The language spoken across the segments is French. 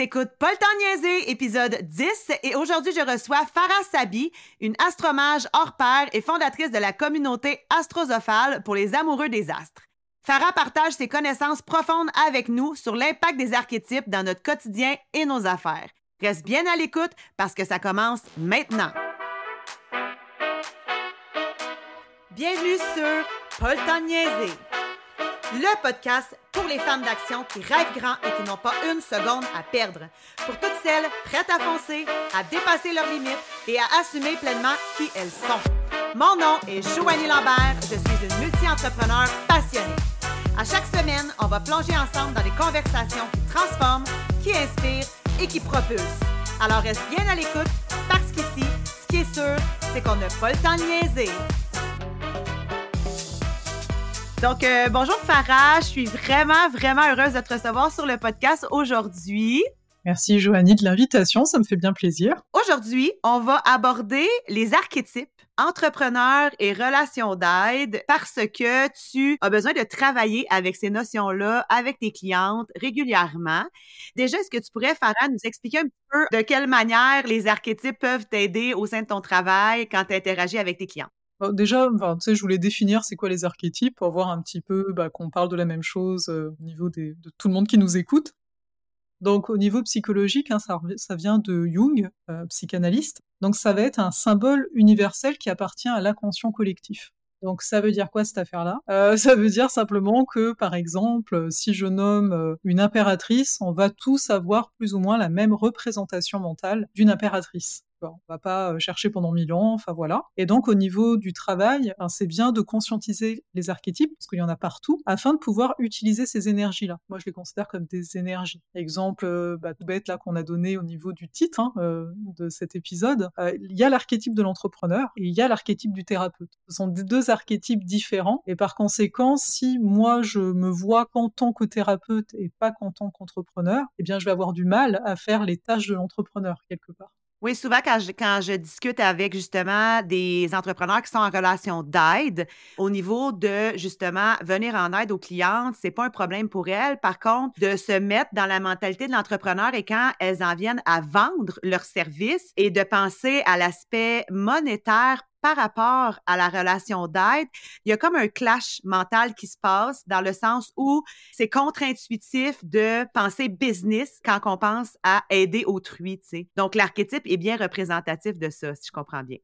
T'écoutes Paul le épisode 10, et aujourd'hui, je reçois Farah Sabi, une astromage hors pair et fondatrice de la communauté Astrosophale pour les amoureux des astres. Farah partage ses connaissances profondes avec nous sur l'impact des archétypes dans notre quotidien et nos affaires. Reste bien à l'écoute parce que ça commence maintenant. Bienvenue sur Paul le podcast pour les femmes d'action qui rêvent grand et qui n'ont pas une seconde à perdre. Pour toutes celles prêtes à foncer, à dépasser leurs limites et à assumer pleinement qui elles sont. Mon nom est Joanie Lambert, je suis une multi-entrepreneur passionnée. À chaque semaine, on va plonger ensemble dans des conversations qui transforment, qui inspirent et qui propulsent. Alors reste bien à l'écoute parce qu'ici, ce qui est sûr, c'est qu'on n'a pas le temps de niaiser. Donc, euh, bonjour Farah, je suis vraiment, vraiment heureuse de te recevoir sur le podcast aujourd'hui. Merci Joanie de l'invitation, ça me fait bien plaisir. Aujourd'hui, on va aborder les archétypes entrepreneurs et relations d'aide parce que tu as besoin de travailler avec ces notions-là avec tes clientes régulièrement. Déjà, est-ce que tu pourrais, Farah, nous expliquer un peu de quelle manière les archétypes peuvent t'aider au sein de ton travail quand tu interagis avec tes clients? déjà, je voulais définir c'est quoi les archétypes pour voir un petit peu bah, qu'on parle de la même chose euh, au niveau de tout le monde qui nous écoute. Donc au niveau psychologique, hein, ça, ça, vient de Jung, euh, psychanalyste. Donc ça va être un symbole universel qui appartient à l'inconscient collectif. Donc ça veut dire quoi cette affaire-là? Euh, Ça veut dire simplement que, par exemple, si je nomme une impératrice, on va tous avoir plus ou moins la même représentation mentale d'une impératrice on va pas chercher pendant mille ans, enfin voilà. Et donc au niveau du travail, ben, c'est bien de conscientiser les archétypes, parce qu'il y en a partout, afin de pouvoir utiliser ces énergies-là. Moi, je les considère comme des énergies. Exemple bah, tout bête là qu'on a donné au niveau du titre hein, de cet épisode, il y a l'archétype de l'entrepreneur et il y a l'archétype du thérapeute. Ce sont deux archétypes différents, et par conséquent, si moi je me vois qu'en tant que thérapeute et pas qu'en tant qu'entrepreneur, eh bien je vais avoir du mal à faire les tâches de l'entrepreneur quelque part. Oui, souvent quand je, discute avec justement des entrepreneurs qui sont en relation d'aide, au niveau de justement venir en aide aux clientes, c'est pas un problème pour elles. Par contre, de se mettre dans la mentalité de l'entrepreneur et quand elles en viennent à vendre leurs services et de penser à l'aspect monétaire par rapport à la relation d'aide, il y a comme un clash mental qui se passe dans le sens où c'est contre-intuitif de penser business quand on pense à aider autrui, tu sais. Donc, l'archétype est bien représentatif de ça, si je comprends bien.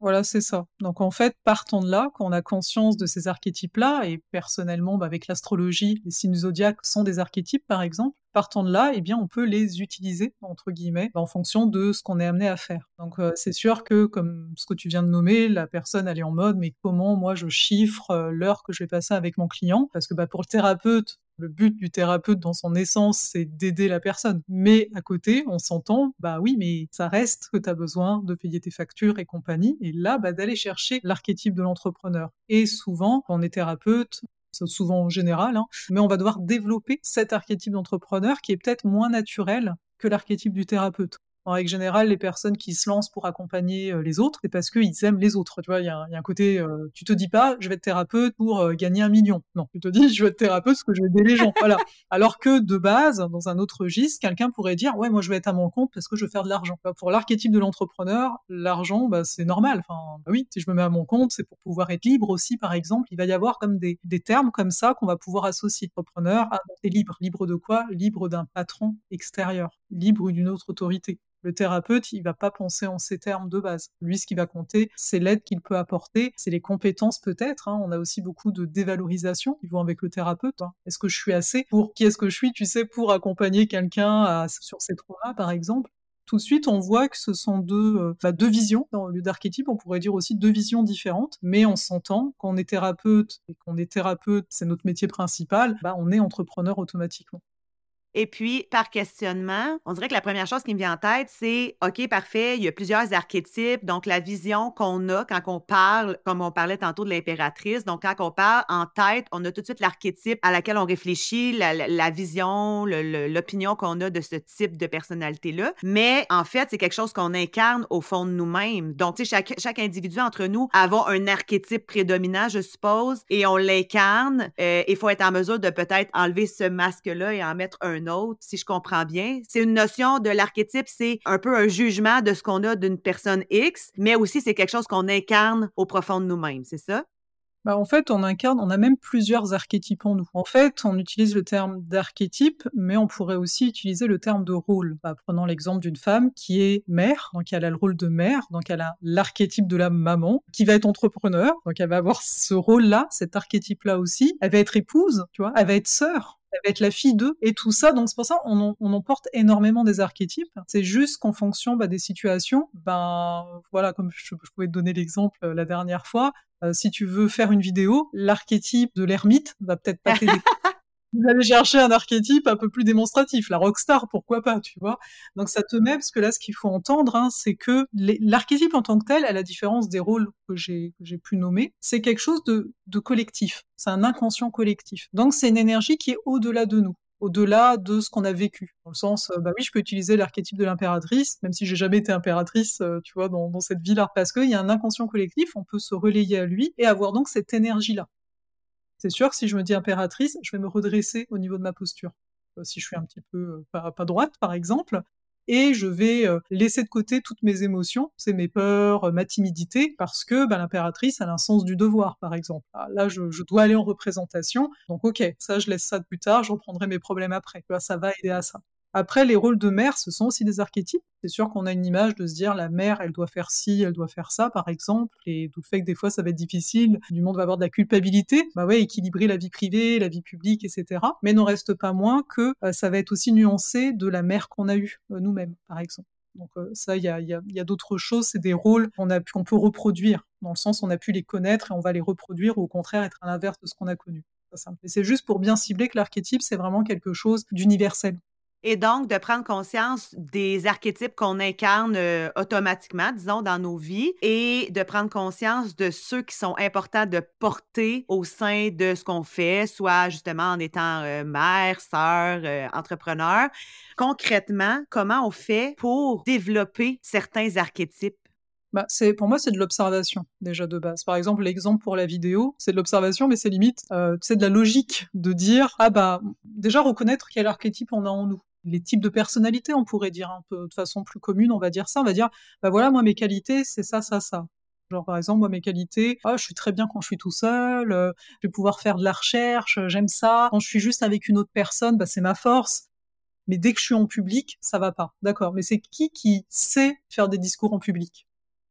Voilà, c'est ça. Donc en fait, partons de là, quand on a conscience de ces archétypes-là, et personnellement, bah, avec l'astrologie, les signes zodiaques sont des archétypes, par exemple, partant de là, eh bien, on peut les utiliser, entre guillemets, en fonction de ce qu'on est amené à faire. Donc euh, c'est sûr que, comme ce que tu viens de nommer, la personne, elle est en mode, mais comment moi je chiffre euh, l'heure que je vais passer avec mon client? Parce que bah, pour le thérapeute, le but du thérapeute dans son essence, c'est d'aider la personne. Mais à côté, on s'entend, bah oui, mais ça reste que tu as besoin de payer tes factures et compagnie. Et là, bah, d'aller chercher l'archétype de l'entrepreneur. Et souvent, quand on est thérapeute, souvent en général, hein, mais on va devoir développer cet archétype d'entrepreneur qui est peut-être moins naturel que l'archétype du thérapeute en règle générale, les personnes qui se lancent pour accompagner euh, les autres, c'est parce qu'ils aiment les autres. Tu vois, il y, a un côté, euh, tu te dis pas, je vais être thérapeute pour euh, gagner un million. Non, tu te dis, je vais être thérapeute parce que je vais aider les gens. voilà. Alors que de base, dans un autre registre, quelqu'un pourrait dire, ouais, moi je vais être à mon compte parce que je veux faire de l'argent. Pour l'archétype de l'entrepreneur, l'argent, bah, c'est normal. Enfin, bah oui, si je me mets à mon compte, c'est pour pouvoir être libre aussi, par exemple. Il va y avoir comme des, des termes comme ça qu'on va pouvoir associer. Entrepreneur, ah, t'es libre. Libre de quoi? Libre d'un patron extérieur. Libre d'une autre autorité. Le thérapeute, il va pas penser en ces termes de base. Lui, ce qui va compter, c'est l'aide qu'il peut apporter, c'est les compétences peut-être. Hein. On a aussi beaucoup de dévalorisation qui vont avec le thérapeute. Hein. Est-ce que je suis assez pour qui est-ce que je suis, tu sais, pour accompagner quelqu'un sur ces traumas, par exemple? Tout de suite, on voit que ce sont deux, euh, bah, deux visions. Dans lieu d'archétype, on pourrait dire aussi deux visions différentes, mais on s'entend. Quand on est thérapeute et qu'on est thérapeute, c'est notre métier principal, bah, on est entrepreneur automatiquement. Et puis, par questionnement, on dirait que la première chose qui me vient en tête, c'est OK, parfait, il y a plusieurs archétypes. Donc, la vision qu'on a quand on parle, comme on parlait tantôt de l'impératrice, donc quand on parle en tête, on a tout de suite l'archétype à laquelle on réfléchit, la, vision, l'opinion qu'on a de ce type de personnalité-là. Mais en fait, c'est quelque chose qu'on incarne au fond de nous-mêmes. Donc, tu sais, chaque, chaque individu entre nous avons un archétype prédominant, je suppose, et on l'incarne. Euh, il faut être en mesure de peut-être enlever ce masque-là et en mettre un un si je comprends bien. C'est une notion de l'archétype, c'est un peu un jugement de ce qu'on a d'une personne X, mais aussi c'est quelque chose qu'on incarne au profond de nous-mêmes, c'est ça? Bah, en fait, on incarne, on a même plusieurs archétypes en nous. En fait, on utilise le terme d'archétype, mais on pourrait aussi utiliser le terme de rôle. Bah, prenons l'exemple d'une femme qui est mère, donc elle a le rôle de mère, donc elle a l'archétype de la maman, qui va être entrepreneur, donc elle va avoir ce rôle-là, cet archétype-là aussi. Elle va être épouse, tu vois, elle va être sœur, elle va être la fille d'eux et tout ça. Donc c'est pour ça on, on emporte énormément des archétypes. C'est juste qu'en fonction bah, des situations, ben voilà, comme je, je pouvais te donner l'exemple euh, la dernière fois, euh, si tu veux faire une vidéo, l'archétype de l'ermite va peut-être pas t'aider. Vous allez chercher un archétype un peu plus démonstratif, la rockstar, pourquoi pas, tu vois. Donc ça te met, parce que là, ce qu'il faut entendre, hein, c'est que l'archétype en tant que tel, à la différence des rôles que j'ai pu nommer, c'est quelque chose de, collectif. C'est un inconscient collectif. Donc c'est une énergie qui est au-delà de nous au-delà de ce qu'on a vécu. Dans le sens, euh, bah oui, je peux utiliser l'archétype de l'impératrice, même si j'ai jamais été impératrice, euh, tu vois, dans, cette vie-là. Parce qu'il y a un inconscient collectif, on peut se relayer à lui et avoir donc cette énergie-là. C'est sûr si je me dis impératrice, je vais me redresser au niveau de ma posture. Euh, si je suis un petit peu pas droite, par exemple, et je vais euh, laisser de côté toutes mes émotions, c'est mes peurs, euh, ma timidité, parce que bah, l'impératrice, a un sens du devoir, par exemple. Ah, là, je, dois aller en représentation, donc ok, ça, je laisse ça plus tard, je reprendrai mes problèmes après. Ça va aider à ça. Après, les rôles de mère, ce sont aussi des archétypes. C'est sûr qu'on a une image de se dire la mère, elle doit faire ci, elle doit faire ça, par exemple, et tout le fait que des fois ça va être difficile, du monde va avoir de la culpabilité, bah ouais, équilibrer la vie privée, la vie publique, etc. Mais n'en reste pas moins que euh, ça va être aussi nuancé de la mère qu'on a eue euh, nous-mêmes, par exemple. Donc euh, ça, il y a, d'autres choses, c'est des rôles qu'on peut reproduire, dans le sens on a pu les connaître et on va les reproduire, ou au contraire être à l'inverse de ce qu'on a connu. C'est juste pour bien cibler que l'archétype, c'est vraiment quelque chose d'universel. Et donc, de prendre conscience des archétypes qu'on incarne euh, automatiquement, disons, dans nos vies, et de prendre conscience de ceux qui sont importants de porter au sein de ce qu'on fait, soit justement en étant euh, mère, sœur, euh, entrepreneur. Concrètement, comment on fait pour développer certains archétypes? Bah, c'est pour moi c'est de l'observation déjà de base. Par exemple l'exemple pour la vidéo, c'est de l'observation mais c'est limite c'est de la logique de dire ah bah déjà reconnaître quel archétype on a en nous les types de personnalités, on pourrait dire un peu de façon plus commune, on va dire ça, on va dire, bah voilà, moi mes qualités, c'est ça, ça, ça. Genre par exemple, moi mes qualités, ah, je suis très bien quand je suis tout seul, euh, je vais pouvoir faire de la recherche, j'aime ça. Quand je suis juste avec une autre personne, bah, c'est ma force. Mais dès que je suis en public, ça va pas. D'accord. Mais c'est qui qui sait faire des discours en public?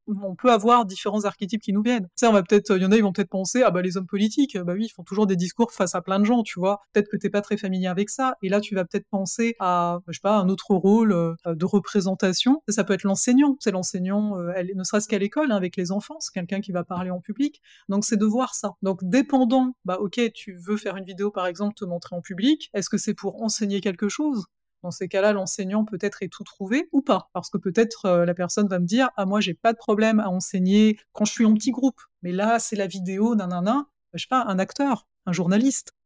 On peut avoir différents archétypes qui nous viennent. Tu sais, on va peut-être, il y en a, ils vont peut-être penser, ah bah les hommes politiques, bah oui, ils font toujours des discours face à plein de gens, tu vois. Peut-être que t'es pas très familier avec ça, et là tu vas peut-être penser à, je sais pas, un autre rôle euh, de représentation. Ça, peut être l'enseignant. C'est l'enseignant, euh, ne serait-ce qu'à l'école, hein, avec les enfants, c'est quelqu'un qui va parler en public. Donc c'est de voir ça. Donc dépendant, bah ok, tu veux faire une vidéo par exemple, te montrer en public. Est-ce que c'est pour enseigner quelque chose? Dans ces cas-là, l'enseignant peut-être est tout trouvé ou pas, parce que peut-être euh, la personne va me dire ah moi j'ai pas de problème à enseigner quand je suis en petit groupe, mais là c'est la vidéo d'un je sais pas un acteur, un journaliste.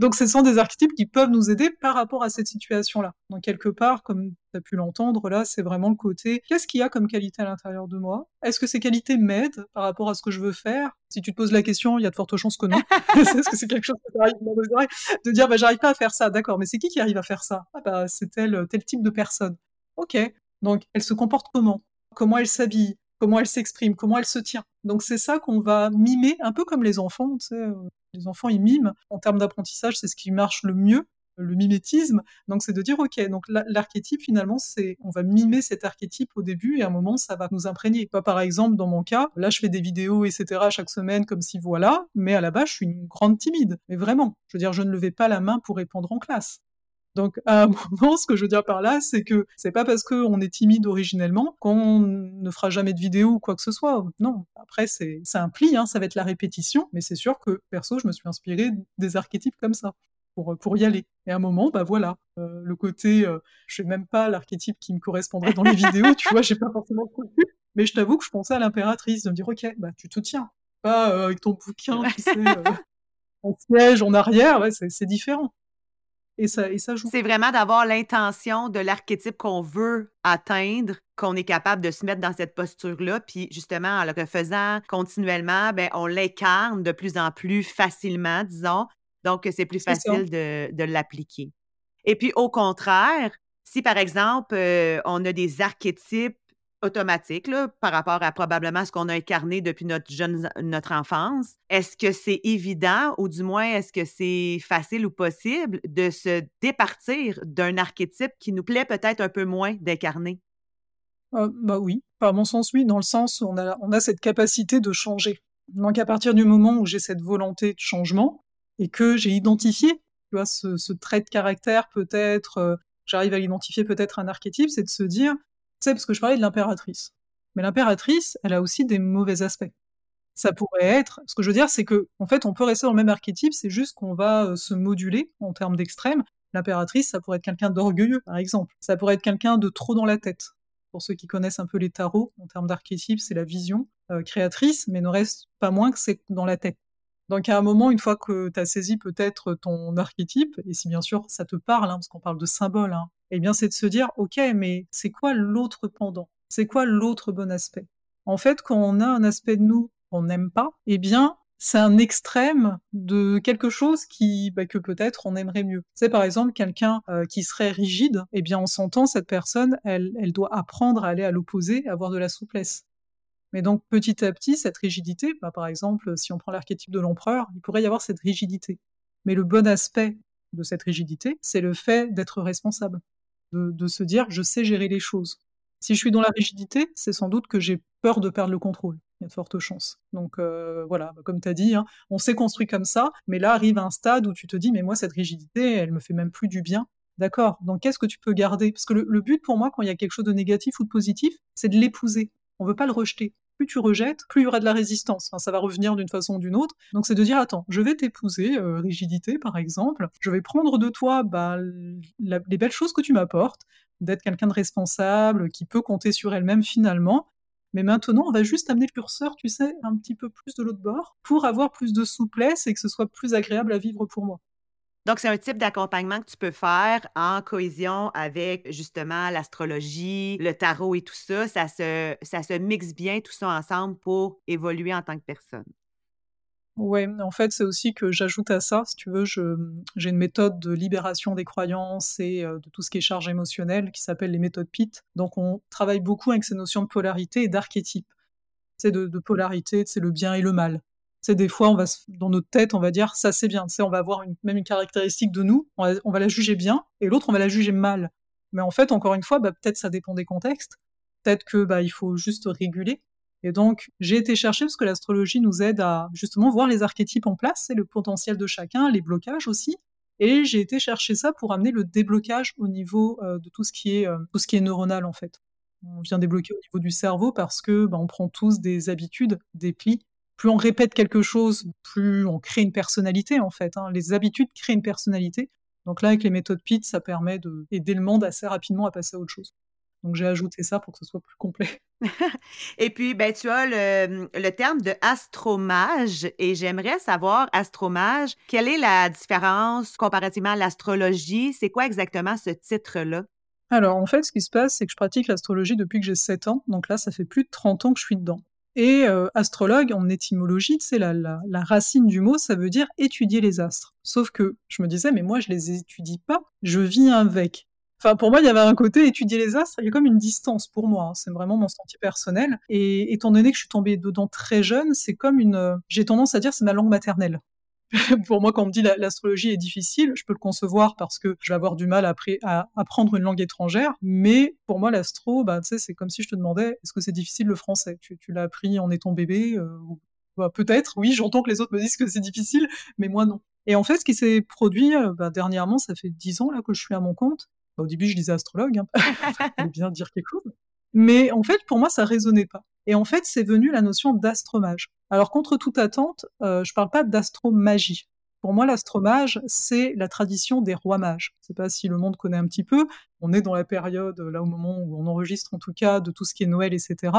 Donc ce sont des archétypes qui peuvent nous aider par rapport à cette situation-là. Donc quelque part, comme tu as pu l'entendre, là, c'est vraiment le côté qu'est-ce qu'il y a comme qualité à l'intérieur de moi? Est-ce que ces qualités m'aident par rapport à ce que je veux faire? Si tu te poses la question, il y a de fortes chances que non. Est-ce que c'est quelque chose qui t'arrive dans nos oreilles De dire, bah, j'arrive pas à faire ça, d'accord, mais c'est qui qui arrive à faire ça? Ah bah c'est tel, tel type de personne. Ok, donc elle se comporte comment? Comment elle s'habille? Comment elle s'exprime, comment elle se tient. Donc c'est ça qu'on va mimer, un peu comme les enfants, euh, les enfants ils miment. En termes d'apprentissage, c'est ce qui marche le mieux, le mimétisme. Donc c'est de dire ok, donc l'archétype finalement c'est on va mimer cet archétype au début et à un moment ça va nous imprégner. Pas par exemple dans mon cas, là je fais des vidéos etc chaque semaine comme si voilà, mais à la base je suis une grande timide. Mais vraiment, je veux dire je ne levais pas la main pour répondre en classe. Donc à un moment, ce que je veux dire par là, c'est que c'est pas parce qu'on est timide originellement qu'on ne fera jamais de vidéo ou quoi que ce soit. Non, après c'est un pli, hein, ça va être la répétition, mais c'est sûr que perso, je me suis inspiré des archétypes comme ça. Pour, pour y aller. Et à un moment, bah voilà, euh, le côté, euh, je sais même pas l'archétype qui me correspondrait dans les vidéos, tu vois, j'ai pas forcément compris. Mais je t'avoue que je pensais à l'impératrice, de me dire, ok, bah tu te tiens, pas euh, avec ton bouquin, tu sais, en siège, en arrière, ouais, c'est différent. Et ça, et ça joue. C'est vraiment d'avoir l'intention de l'archétype qu'on veut atteindre, qu'on est capable de se mettre dans cette posture-là. Puis justement, en le refaisant continuellement, ben, on l'incarne de plus en plus facilement, disons. Donc, c'est plus facile de, de l'appliquer. Et puis, au contraire, si par exemple, euh, on a des archétypes automatiques là, par rapport à probablement ce qu'on a incarné depuis notre jeune notre enfance, est-ce que c'est évident ou du moins est-ce que c'est facile ou possible de se départir d'un archétype qui nous plaît peut-être un peu moins d'incarner? Euh, bah oui, à mon sens oui, dans le sens où on a, on a cette capacité de changer. Donc à partir du moment où j'ai cette volonté de changement et que j'ai identifié, tu vois, ce, trait de caractère peut-être, euh, j'arrive à l'identifier peut-être un archétype, c'est de se dire, sais, parce que je parlais de l'impératrice. Mais l'impératrice, elle a aussi des mauvais aspects. Ça pourrait être, ce que je veux dire, c'est que, en fait, on peut rester dans le même archétype, c'est juste qu'on va euh, se moduler en termes d'extrême. L'impératrice, ça pourrait être quelqu'un d'orgueilleux, par exemple. Ça pourrait être quelqu'un de trop dans la tête. Pour ceux qui connaissent un peu les tarots, en termes d'archétype, c'est la vision euh, créatrice, mais ne reste pas moins que c'est dans la tête. Donc à un moment, une fois que tu as saisi peut-être ton archétype, et si bien sûr ça te parle, hein, parce qu'on parle de symbole, hein, eh bien c'est de se dire, ok, mais c'est quoi l'autre pendant? C'est quoi l'autre bon aspect? En fait, quand on a un aspect de nous qu'on n'aime pas, eh bien c'est un extrême de quelque chose qui bah, que peut-être on aimerait mieux. C'est par exemple quelqu'un euh, qui serait rigide, eh bien on s'entend cette personne, elle, doit apprendre à aller à l'opposé, avoir de la souplesse. Mais donc petit à petit, cette rigidité, bah, par exemple, si on prend l'archétype de l'empereur, il pourrait y avoir cette rigidité. Mais le bon aspect de cette rigidité, c'est le fait d'être responsable, de, se dire je sais gérer les choses. Si je suis dans la rigidité, c'est sans doute que j'ai peur de perdre le contrôle il y a de fortes chances. Donc euh, voilà, bah, comme tu as dit, hein, on s'est construit comme ça, mais là arrive un stade où tu te dis, mais moi, cette rigidité, elle me fait même plus du bien. D'accord, donc qu'est-ce que tu peux garder? Parce que le, but pour moi, quand il y a quelque chose de négatif ou de positif, c'est de l'épouser. On veut pas le rejeter. Plus tu rejettes, plus il y aura de la résistance. Enfin, ça va revenir d'une façon ou d'une autre. Donc c'est de dire, attends, je vais t'épouser, euh, rigidité par exemple, je vais prendre de toi bah, les belles choses que tu m'apportes, d'être quelqu'un de responsable, qui peut compter sur elle-même finalement, mais maintenant, on va juste amener le curseur, tu sais, un petit peu plus de l'autre bord pour avoir plus de souplesse et que ce soit plus agréable à vivre pour moi. Donc, c'est un type d'accompagnement que tu peux faire en cohésion avec justement l'astrologie, le tarot et tout ça. Ça se, ça se mixe bien tout ça ensemble pour évoluer en tant que personne. Ouais, en fait, c'est aussi que j'ajoute à ça, si tu veux, j'ai une méthode de libération des croyances et euh, de tout ce qui est charge émotionnelle qui s'appelle les méthodes PIT. Donc, on travaille beaucoup avec ces notions de polarité et d'archétype. C'est de, de, polarité, c'est le bien et le mal. C'est des fois, on va dans notre tête, on va dire ça c'est bien. On va avoir une, même une caractéristique de nous, on va, on va la juger bien et l'autre on va la juger mal. Mais en fait, encore une fois, bah, peut-être ça dépend des contextes. Peut-être que bah, il faut juste réguler et donc, j'ai été chercher parce que l'astrologie nous aide à justement voir les archétypes en place et le potentiel de chacun, les blocages aussi. Et j'ai été chercher ça pour amener le déblocage au niveau euh, de tout ce qui est euh, tout ce qui est neuronal en fait. On vient débloquer au niveau du cerveau parce que bah, on prend tous des habitudes, des plis. Plus on répète quelque chose, plus on crée une personnalité en fait. Hein. Les habitudes créent une personnalité. Donc là, avec les méthodes PIT, ça permet d'aider le monde assez rapidement à passer à autre chose. Donc j'ai ajouté ça pour que ce soit plus complet. et puis, ben, tu as le, le terme de astromage et j'aimerais savoir, astromage, quelle est la différence comparativement à l'astrologie? C'est quoi exactement ce titre-là? Alors, en fait, ce qui se passe, c'est que je pratique l'astrologie depuis que j'ai 7 ans. Donc là, ça fait plus de 30 ans que je suis dedans. Et euh, astrologue, en étymologie, c'est la, la, racine du mot, ça veut dire étudier les astres. Sauf que je me disais, mais moi, je les étudie pas, je vis avec. Enfin, pour moi, il y avait un côté étudier les astres, il y a comme une distance pour moi. Hein. C'est vraiment mon senti personnel. Et étant donné que je suis tombée dedans très jeune, c'est comme une. Euh, j'ai tendance à dire c'est ma langue maternelle. pour moi, quand on me dit l'astrologie est difficile, je peux le concevoir parce que je vais avoir du mal à, à apprendre une langue étrangère. Mais pour moi, l'astro, bah, c'est comme si je te demandais est-ce que c'est difficile le français? Tu, tu l'as appris en étant bébé euh, bah, Peut-être, oui, j'entends que les autres me disent que c'est difficile, mais moi non. Et en fait, ce qui s'est produit euh, bah, dernièrement, ça fait dix ans là que je suis à mon compte, au début, je disais astrologue, hein. bien dire quelque chose. Mais en fait, pour moi, ça résonnait pas. Et en fait, c'est venu la notion d'astromage. Alors, contre toute attente, euh, je parle pas d'astromagie. Pour moi, l'astromage, c'est la tradition des rois mages. Je sais pas si le monde connaît un petit peu. On est dans la période, là, au moment où on enregistre, en tout cas, de tout ce qui est Noël, etc.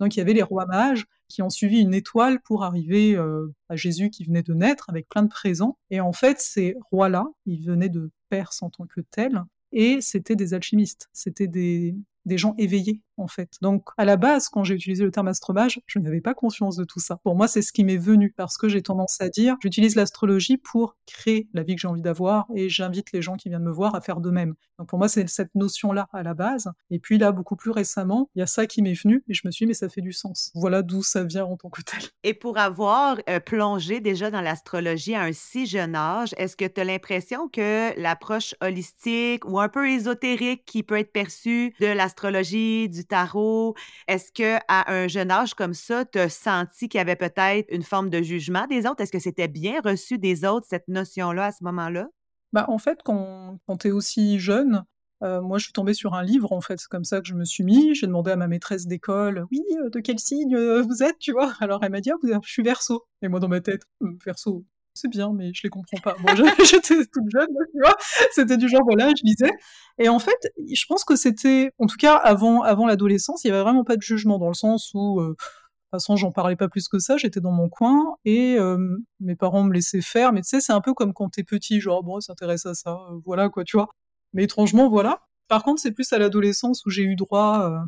Donc, il y avait les rois mages qui ont suivi une étoile pour arriver euh, à Jésus qui venait de naître avec plein de présents. Et en fait, ces rois-là, ils venaient de Perse en tant que tels, et c'était des alchimistes, c'était des gens éveillés. En fait. Donc, à la base, quand j'ai utilisé le terme astromage, je n'avais pas conscience de tout ça. Pour moi, c'est ce qui m'est venu parce que j'ai tendance à dire, j'utilise l'astrologie pour créer la vie que j'ai envie d'avoir et j'invite les gens qui viennent me voir à faire de même. Donc, pour moi, c'est cette notion-là à la base. Et puis là, beaucoup plus récemment, il y a ça qui m'est venu et je me suis dit, mais ça fait du sens. Voilà d'où ça vient en tant que tel. Et pour avoir euh, plongé déjà dans l'astrologie à un si jeune âge, est-ce que tu as l'impression que l'approche holistique ou un peu ésotérique qui peut être perçue de l'astrologie, du tarot, est-ce que à un jeune âge comme ça, tu as senti qu'il y avait peut-être une forme de jugement des autres? Est-ce que c'était bien reçu des autres, cette notion-là, à ce moment-là? Bah, en fait, quand, quand tu es aussi jeune, euh, moi, je suis tombée sur un livre, en fait, c'est comme ça que je me suis mis. J'ai demandé à ma maîtresse d'école, oui, euh, de quel signe euh, vous êtes, tu vois Alors elle m'a dit, ah, je suis verso. Et moi, dans ma tête, verso, c'est bien, mais je les comprends pas. J'étais toute jeune, tu vois. C'était du genre, voilà, je lisais. Et en fait, je pense que c'était, en tout cas, avant, avant l'adolescence, il y avait vraiment pas de jugement dans le sens où, de toute façon, j'en parlais pas plus que ça. J'étais dans mon coin et mes parents me laissaient faire. Mais tu sais, c'est un peu comme quand t'es petit, genre, bon, s'intéresse à ça, voilà, quoi, tu vois. Mais étrangement, voilà. Par contre, c'est plus à l'adolescence où j'ai eu droit, euh,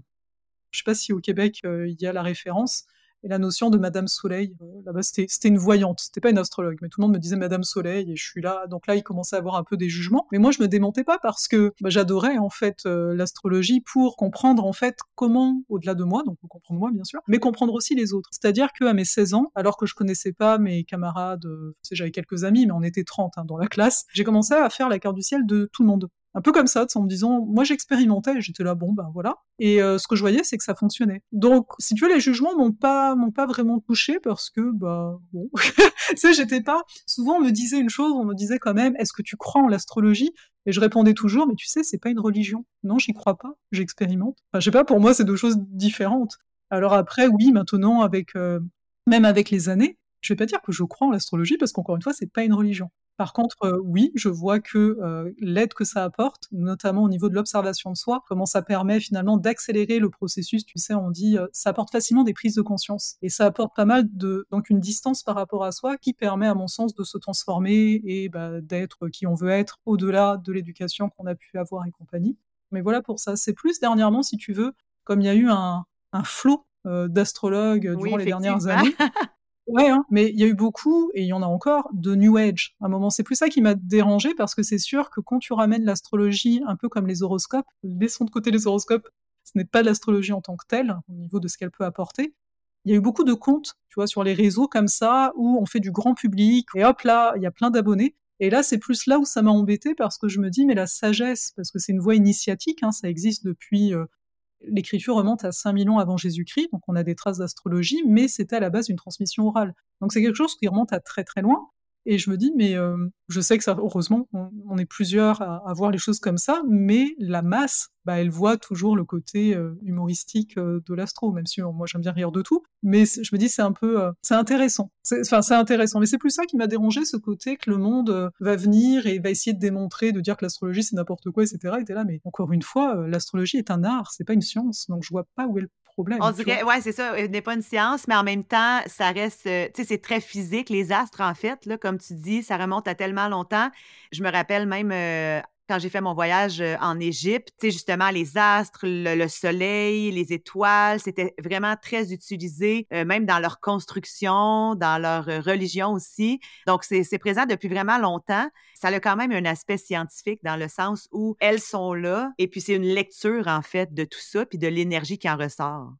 je sais pas si au Québec euh, il y a la référence, et la notion de Madame Soleil. Euh, là-bas, c'était une voyante, c'était pas une astrologue, mais tout le monde me disait Madame Soleil, et je suis là. Donc là, il commençait à avoir un peu des jugements. Mais moi, je me démontais pas parce que bah, j'adorais en fait l'astrologie pour comprendre en fait comment, au-delà de moi, donc comprendre moi bien sûr, mais comprendre aussi les autres. C'est-à-dire qu'à mes 16 ans, alors que je connaissais pas mes camarades, j'avais quelques amis, mais on était 30 hein, dans la classe, j'ai commencé à faire la carte du ciel de tout le monde un peu comme ça, en me disant, moi j'expérimentais, j'étais là, bon ben voilà. Et euh, ce que je voyais, c'est que ça fonctionnait. Donc, si tu veux, les jugements m'ont pas, m'ont pas vraiment touché parce que, bah bon, tu sais, j'étais pas. Souvent, on me disait une chose, on me disait quand même, est-ce que tu crois en l'astrologie? Et je répondais toujours, mais tu sais, c'est pas une religion. Non, j'y crois pas. J'expérimente. Enfin, je sais pas, pour moi, c'est deux choses différentes. Alors après, oui, maintenant, avec euh, même avec les années, je vais pas dire que je crois en l'astrologie parce qu'encore une fois, c'est pas une religion. Par contre, euh, oui, je vois que euh, l'aide que ça apporte, notamment au niveau de l'observation de soi, comment ça permet finalement d'accélérer le processus. Tu sais, on dit, euh, ça apporte facilement des prises de conscience et ça apporte pas mal de donc une distance par rapport à soi qui permet, à mon sens, de se transformer et bah, d'être qui on veut être au-delà de l'éducation qu'on a pu avoir et compagnie. Mais voilà pour ça. C'est plus dernièrement, si tu veux, comme il y a eu un, un flot d'astrologues durant les dernières années. Ouais, hein, mais il y a eu beaucoup, et il y en a encore, de New Age. À un moment, c'est plus ça qui m'a dérangé, parce que c'est sûr que quand tu ramènes l'astrologie un peu comme les horoscopes, laissons de côté les horoscopes, ce n'est pas l'astrologie en tant que telle, au niveau de ce qu'elle peut apporter. Il y a eu beaucoup de comptes, tu vois, sur les réseaux comme ça, où on fait du grand public, et hop là, il y a plein d'abonnés. Et là, c'est plus là où ça m'a embêté, parce que je me dis, mais la sagesse, parce que c'est une voie initiatique, hein, ça existe depuis euh, l'écriture remonte à 5000 ans avant Jésus-Christ, donc on a des traces d'astrologie, mais c'était à la base une transmission orale. Donc c'est quelque chose qui remonte à très très loin. Et je me dis, mais euh, je sais que ça, heureusement, on, est plusieurs à, voir les choses comme ça, mais la masse, bah, elle voit toujours le côté euh, humoristique euh, de l'astro, même si moi j'aime bien rire de tout. Mais je me dis, c'est un peu, c'est intéressant. Enfin, c'est intéressant. Mais c'est plus ça qui m'a dérangé, ce côté que le monde va venir et va essayer de démontrer, de dire que l'astrologie c'est n'importe quoi, etc. Et là, mais encore une fois, l'astrologie est un art, c'est pas une science, donc je vois pas où est le on dirait, ouais, c'est ça, ce n'est pas une science, mais en même temps, ça reste, euh, tu sais, c'est très physique. Les astres, en fait, là, comme tu dis, ça remonte à tellement longtemps. Je me rappelle même euh, quand j'ai fait mon voyage euh, en Égypte, justement, les astres, le, soleil, les étoiles, c'était vraiment très utilisé, même dans leur construction, dans leur religion aussi. Donc, c'est présent depuis vraiment longtemps. Ça a quand même un aspect scientifique dans le sens où elles sont là, et puis c'est une lecture, en fait, de tout ça, puis de l'énergie qui en ressort.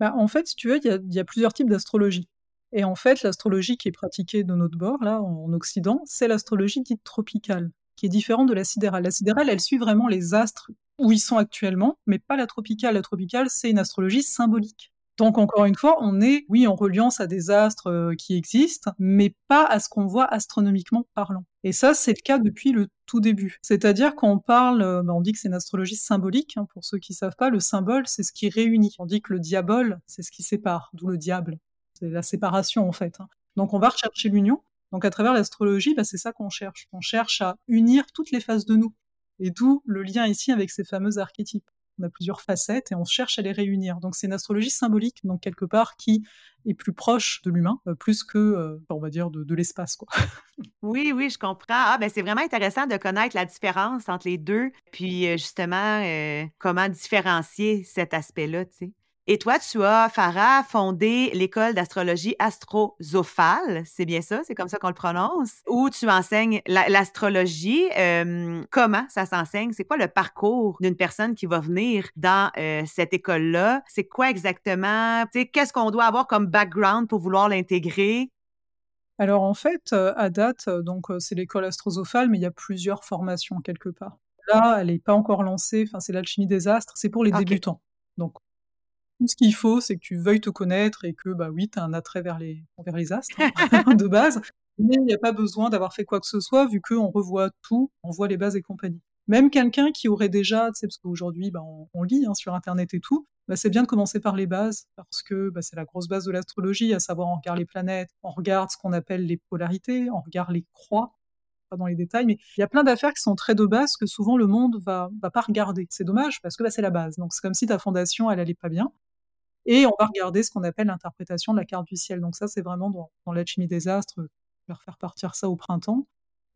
Bah, en fait, si tu veux, il y, y a plusieurs types d'astrologie. Et en fait, l'astrologie qui est pratiquée de notre bord, là, en Occident, c'est l'astrologie dite tropicale qui est différente de la sidérale. La sidérale, elle suit vraiment les astres où ils sont actuellement, mais pas la tropicale. La tropicale, c'est une astrologie symbolique. Donc encore une fois, on est, oui, en reliance à des astres euh, qui existent, mais pas à ce qu'on voit astronomiquement parlant. Et ça, c'est le cas depuis le tout début. C'est-à-dire qu'on parle, euh, bah, on dit que c'est une astrologie symbolique, hein, pour ceux qui savent pas, le symbole, c'est ce qui réunit. On dit que le diable, c'est ce qui sépare, d'où le diable. C'est la séparation, en fait. Hein. Donc on va rechercher l'union, donc à travers l'astrologie, bah, c'est ça qu'on cherche. On cherche à unir toutes les phases de nous. Et d'où le lien ici avec ces fameux archétypes. on a plusieurs facettes et on cherche à les réunir. Donc c'est une astrologie symbolique, donc quelque part qui est plus proche de l'humain, euh, plus que, euh, on va dire, de, l'espace. Oui, oui, je comprends. Ah, ben c'est vraiment intéressant de connaître la différence entre les deux, puis justement, comment différencier cet aspect-là, tu sais. Et toi, tu as, Farah, fondé l'école d'astrologie astrozophale, c'est bien ça, c'est comme ça qu'on le prononce, où tu enseignes l'astrologie. Euh, comment ça s'enseigne? C'est quoi le parcours d'une personne qui va venir dans euh, cette école-là? C'est quoi exactement? Qu'est-ce qu'on doit avoir comme background pour vouloir l'intégrer? Alors en fait, euh, à date, donc c'est l'école astrozophale, mais il y a plusieurs formations quelque part. Là, elle n'est pas encore lancée, enfin c'est l'alchimie des astres, c'est pour les débutants. Donc tout ce qu'il faut, c'est que tu veuilles te connaître et que, bah oui, tu as un attrait vers les, astres hein, de base. Mais il n'y a pas besoin d'avoir fait quoi que ce soit, vu qu'on revoit tout, on voit les bases et compagnie. Même quelqu'un qui aurait déjà, tu sais, parce qu'aujourd'hui, bah, on, lit hein, sur Internet et tout, bah, c'est bien de commencer par les bases, parce que bah, c'est la grosse base de l'astrologie, à savoir on regarde les planètes, on regarde ce qu'on appelle les polarités, on regarde les croix, dans les détails, mais il y a plein d'affaires qui sont très de base que souvent le monde va, va pas regarder. C'est dommage, parce que bah, c'est la base. Donc c'est comme si ta fondation, elle allait pas bien. Et on va regarder ce qu'on appelle l'interprétation de la carte du ciel. Donc ça, c'est vraiment dans, dans l'alchimie des astres. Je vais refaire partir ça au printemps,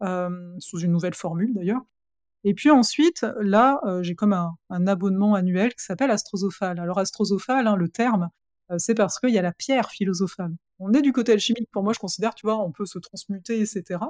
euh, sous une nouvelle formule d'ailleurs. Et puis ensuite, là, euh, j'ai comme un, un, abonnement annuel qui s'appelle astrosophale. Alors astrosophale, hein, le terme, euh, c'est parce qu'il y a la pierre philosophale. On est du côté alchimique. Pour moi, je considère, tu vois, on peut se transmuter, etc.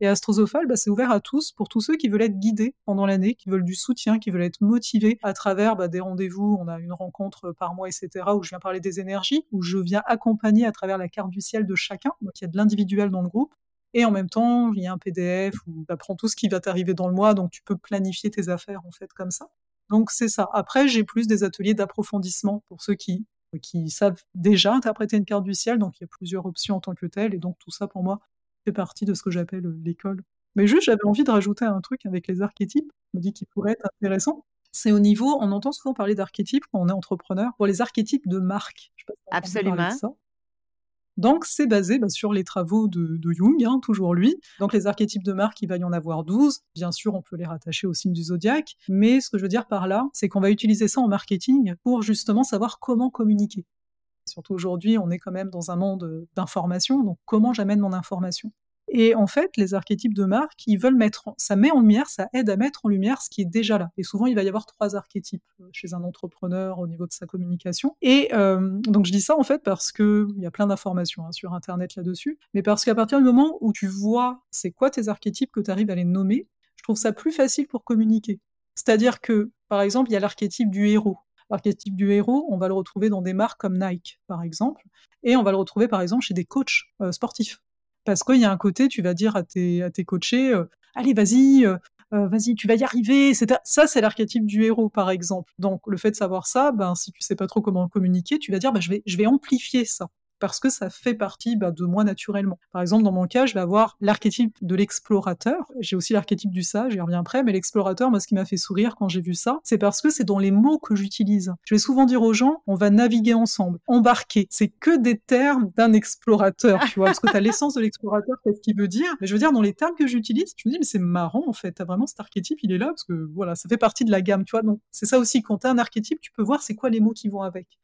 Et Astrosophal, bah, c'est ouvert à tous, pour tous ceux qui veulent être guidés pendant l'année, qui veulent du soutien, qui veulent être motivés à travers bah, des rendez-vous. On a une rencontre par mois, etc., où je viens parler des énergies, où je viens accompagner à travers la carte du ciel de chacun. Donc il y a de l'individuel dans le groupe. Et en même temps, il y a un PDF où tu apprends tout ce qui va t'arriver dans le mois, donc tu peux planifier tes affaires en fait comme ça. Donc c'est ça. Après, j'ai plus des ateliers d'approfondissement pour ceux qui qui savent déjà interpréter une carte du ciel, donc il y a plusieurs options en tant que telles, et donc tout ça pour moi, fait partie de ce que j'appelle euh, l'école. Mais juste, j'avais envie de rajouter un truc avec les archétypes, je me dis qu'il pourrait être intéressant. C'est au niveau, on entend souvent parler d'archétypes quand on est entrepreneur, pour les archétypes de marque. Absolument. Donc, c'est basé bah, sur les travaux de, Jung, hein, toujours lui. Donc, les archétypes de marque, il va y en avoir 12. Bien sûr, on peut les rattacher au signe du zodiaque. Mais ce que je veux dire par là, c'est qu'on va utiliser ça en marketing pour justement savoir comment communiquer. Surtout aujourd'hui, on est quand même dans un monde d'information, donc comment j'amène mon information? Et en fait, les archétypes de marque, ils veulent mettre, ça met en lumière, ça aide à mettre en lumière ce qui est déjà là. Et souvent, il va y avoir trois archétypes euh, chez un entrepreneur au niveau de sa communication. Et euh, donc, je dis ça en fait parce que il y a plein d'informations hein, sur Internet là-dessus, mais parce qu'à partir du moment où tu vois c'est quoi tes archétypes que tu arrives à les nommer, je trouve ça plus facile pour communiquer. C'est-à-dire que, par exemple, il y a l'archétype du héros. L'archétype du héros, on va le retrouver dans des marques comme Nike, par exemple, et on va le retrouver, par exemple, chez des coachs euh, sportifs. Parce qu'il y a un côté, tu vas dire à tes, à tes coachés, euh, allez, vas-y, euh, vas-y, tu vas y arriver. Ça, c'est l'archétype du héros, par exemple. Donc, le fait de savoir ça, ben, si tu sais pas trop comment communiquer, tu vas dire, ben, je, vais, je vais amplifier ça parce que ça fait partie bah, de moi naturellement. Par exemple, dans mon cas, je vais avoir l'archétype de l'explorateur. J'ai aussi l'archétype du sage, j'y reviens après, mais l'explorateur, moi, ce qui m'a fait sourire quand j'ai vu ça, c'est parce que c'est dans les mots que j'utilise. Je vais souvent dire aux gens, on va naviguer ensemble, embarquer. C'est que des termes d'un explorateur, tu vois, parce que tu as l'essence de l'explorateur, qu'est-ce qu'il veut dire. Mais je veux dire, dans les termes que j'utilise, je me dis, mais c'est marrant, en fait, t'as vraiment cet archétype, il est là, parce que voilà, ça fait partie de la gamme, tu vois. Donc, c'est ça aussi, quand t'as un archétype, tu peux voir c'est quoi les mots qui vont avec.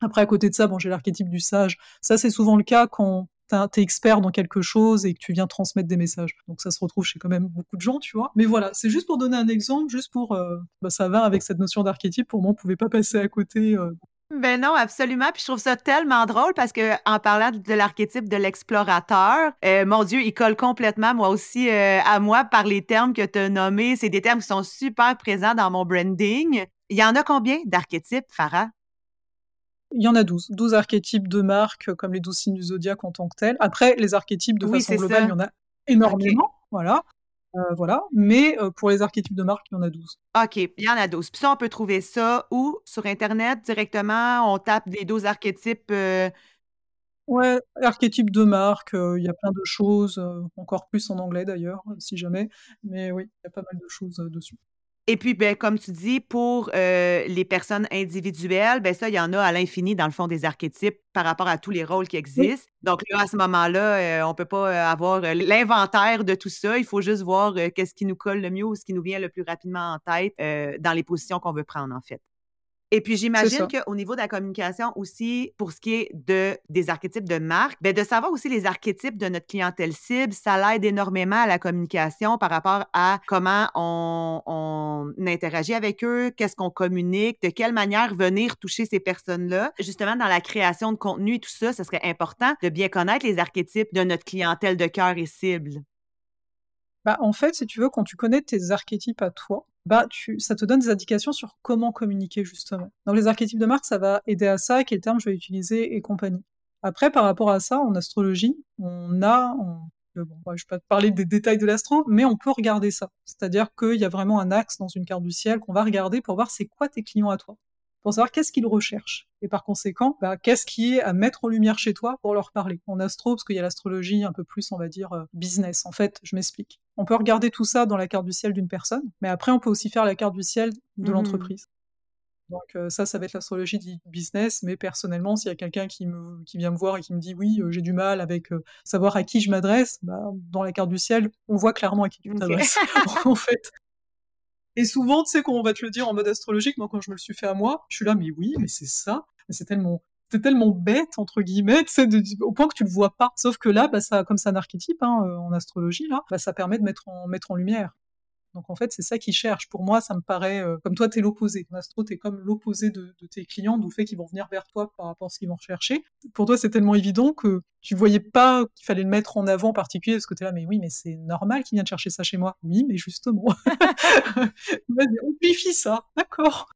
Après, à côté de ça, bon, j'ai l'archétype du sage. Ça, c'est souvent le cas quand t'es expert dans quelque chose et que tu viens transmettre des messages. Donc ça se retrouve chez quand même beaucoup de gens, tu vois. Mais voilà, c'est juste pour donner un exemple, juste pour... Euh, bah, ça va avec cette notion d'archétype. Pour moi, on pouvait pas passer à côté. Euh. Ben non, absolument. Puis je trouve ça tellement drôle parce que en parlant de l'archétype de l'explorateur, euh, mon Dieu, il colle complètement moi aussi à moi par les termes que tu as nommés. C'est des termes qui sont super présents dans mon branding. Il y en a combien d'archétypes, Farah? Il y en a 12. 12 archétypes de marques, comme les 12 signes du zodiaque en tant que tels. Après, les archétypes, de façon globale, il y en a énormément. Voilà. Euh, voilà. Mais euh, pour les archétypes de marque, il y en a 12. OK, il y en a 12. Puis ça, on peut trouver ça où? Sur Internet, directement? On tape des 12 archétypes? Euh? Ouais, archétypes de marque, il y a plein de choses, encore plus en anglais d'ailleurs, si jamais. Mais oui, il y a pas mal de choses dessus. Et puis, ben, comme tu dis, pour euh, les personnes individuelles, ben ça, il y en a à l'infini dans le fond des archétypes par rapport à tous les rôles qui existent. Donc là, à ce moment-là, euh, on ne peut pas euh, avoir l'inventaire de tout ça. Il faut juste voir qu'est-ce qui nous colle le mieux ou ce qui nous vient le plus rapidement en tête dans les positions qu'on veut prendre, en fait. Et puis j'imagine qu'au niveau de la communication aussi, pour ce qui est de, des archétypes de marque, ben de savoir aussi les archétypes de notre clientèle cible, ça l'aide énormément à la communication par rapport à comment on, on interagit avec eux, qu'est-ce qu'on communique, de quelle manière venir toucher ces personnes-là. Justement, dans la création de contenu et tout ça, ce serait important de bien connaître les archétypes de notre clientèle de cœur et cible. Bah, en fait, si tu veux, quand tu connais tes archétypes à toi, bah, ça te donne des indications sur comment communiquer justement. Donc les archétypes de marque, ça va aider à ça, quel terme je vais utiliser et compagnie. Après, par rapport à ça, en astrologie, on a, je ne vais pas te parler des détails de l'astro, mais on peut regarder ça. C'est-à-dire qu'il y a vraiment un axe dans une carte du ciel qu'on va regarder pour voir c'est quoi tes clients à toi pour savoir qu'est-ce qu'ils recherchent. Et par conséquent, bah, qu'est-ce qui est à mettre en lumière chez toi pour leur parler. En astro, parce qu'il y a l'astrologie un peu plus, on va dire, euh, business. En fait, je m'explique. On peut regarder tout ça dans la carte du ciel d'une personne, mais après, on peut aussi faire la carte du ciel de mmh. l'entreprise. Donc euh, ça, ça va être l'astrologie du business, mais personnellement, s'il y a quelqu'un qui, me, qui vient me voir et qui me dit oui, euh, j'ai du mal avec savoir à qui je m'adresse, bah, dans la carte du ciel, on voit clairement à qui tu t'adresses. en fait, et souvent, tu sais, quand on va te le dire en mode astrologique, moi, quand je me le suis fait à moi, je suis là, mais oui, mais c'est ça. C'est tellement, c'est tellement bête, entre guillemets, au point que tu le vois pas. Sauf que là, bah, ça, comme c'est un archétype, hein, euh, en astrologie, là, bah, ça permet de mettre en, mettre en lumière. Donc en fait, c'est ça qu'ils cherchent. Pour moi, ça me paraît euh, comme toi, tu es l'opposé. En astro, tu es comme l'opposé de, tes clients, d'où fait qu'ils vont venir vers toi par rapport à ce qu'ils vont rechercher. Pour toi, c'est tellement évident que tu voyais pas qu'il fallait le mettre en avant en particulier parce que tu es là, mais oui, mais c'est normal qu'ils viennent chercher ça chez moi. Oui, mais justement. Vas-y, ça. D'accord.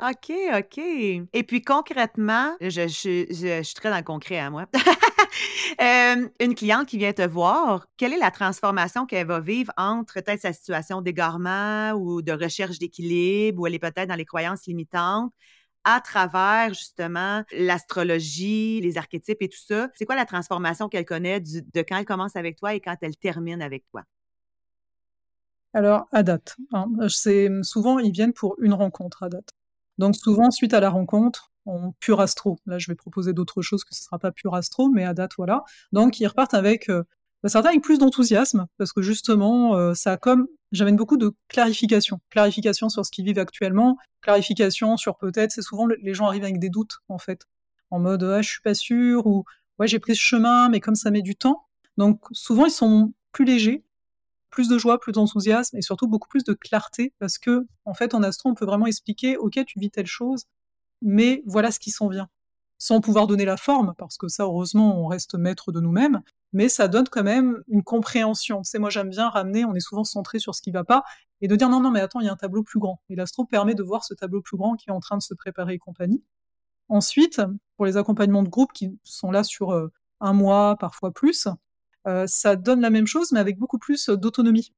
OK, OK. Et puis concrètement, je, suis très dans le concret à hein, moi. Euh, une cliente qui vient te voir, quelle est la transformation qu'elle va vivre entre peut-être sa situation d'égarement ou de recherche d'équilibre, ou elle est peut-être dans les croyances limitantes, à travers justement l'astrologie, les archétypes et tout ça? C'est quoi la transformation qu'elle connaît de quand elle commence avec toi et quand elle termine avec toi? Alors, à date. Hein, souvent, ils viennent pour une rencontre à date. Donc souvent, suite à la rencontre, en pur astro. Là, je vais proposer d'autres choses que ce ne sera pas pur astro, mais à date, voilà. Donc, ils repartent avec euh, bah, certains avec plus d'enthousiasme, parce que justement, euh, ça comme j'amène beaucoup de clarification, clarification sur ce qu'ils vivent actuellement, clarification sur peut-être, c'est souvent les gens arrivent avec des doutes en fait, en mode ah je suis pas sûr ou ouais j'ai pris ce chemin, mais comme ça met du temps, donc souvent ils sont plus légers, plus de joie, plus d'enthousiasme et surtout beaucoup plus de clarté parce que en fait en astro on peut vraiment expliquer ok tu vis telle chose, mais voilà ce qui s'en vient. Sans pouvoir donner la forme, parce que ça, heureusement, on reste maître de nous-mêmes, mais ça donne quand même une compréhension. C'est moi, j'aime bien ramener, on est souvent centré sur ce qui va pas, et de dire non, non, mais attends, il y a un tableau plus grand. Et l'astro permet de voir ce tableau plus grand qui est en train de se préparer et compagnie. Ensuite, pour les accompagnements de groupe qui sont là sur euh, un mois, parfois plus, ça donne la même chose, mais avec beaucoup plus d'autonomie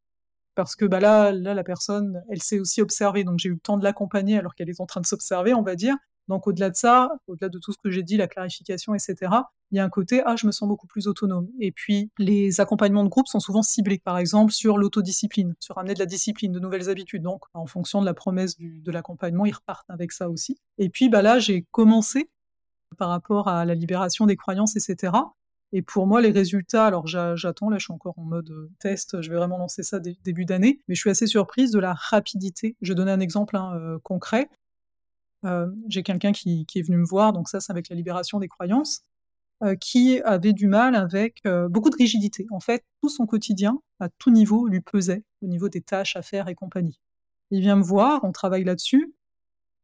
parce que bah là, là, la personne, elle s'est aussi observée, donc j'ai eu le temps de l'accompagner alors qu'elle est en train de s'observer, on va dire. Donc au-delà de ça, au-delà de tout ce que j'ai dit, la clarification, etc., il y a un côté, ah, je me sens beaucoup plus autonome. Et puis les accompagnements de groupe sont souvent ciblés, par exemple sur l'autodiscipline, sur amener de la discipline, de nouvelles habitudes. Donc en fonction de la promesse de l'accompagnement, ils repartent avec ça aussi. Et puis bah là, j'ai commencé par rapport à la libération des croyances, etc. Et pour moi, les résultats, alors j'attends, là je suis encore en mode euh, test, je vais vraiment lancer ça début d'année, mais je suis assez surprise de la rapidité. Je vais donner un exemple hein, euh, concret. Euh, j'ai quelqu'un qui, est venu me voir, donc ça c'est avec la libération des croyances, qui avait du mal avec beaucoup de rigidité. En fait, tout son quotidien, à tout niveau, lui pesait, au niveau des tâches à faire et compagnie. Il vient me voir, on travaille là-dessus.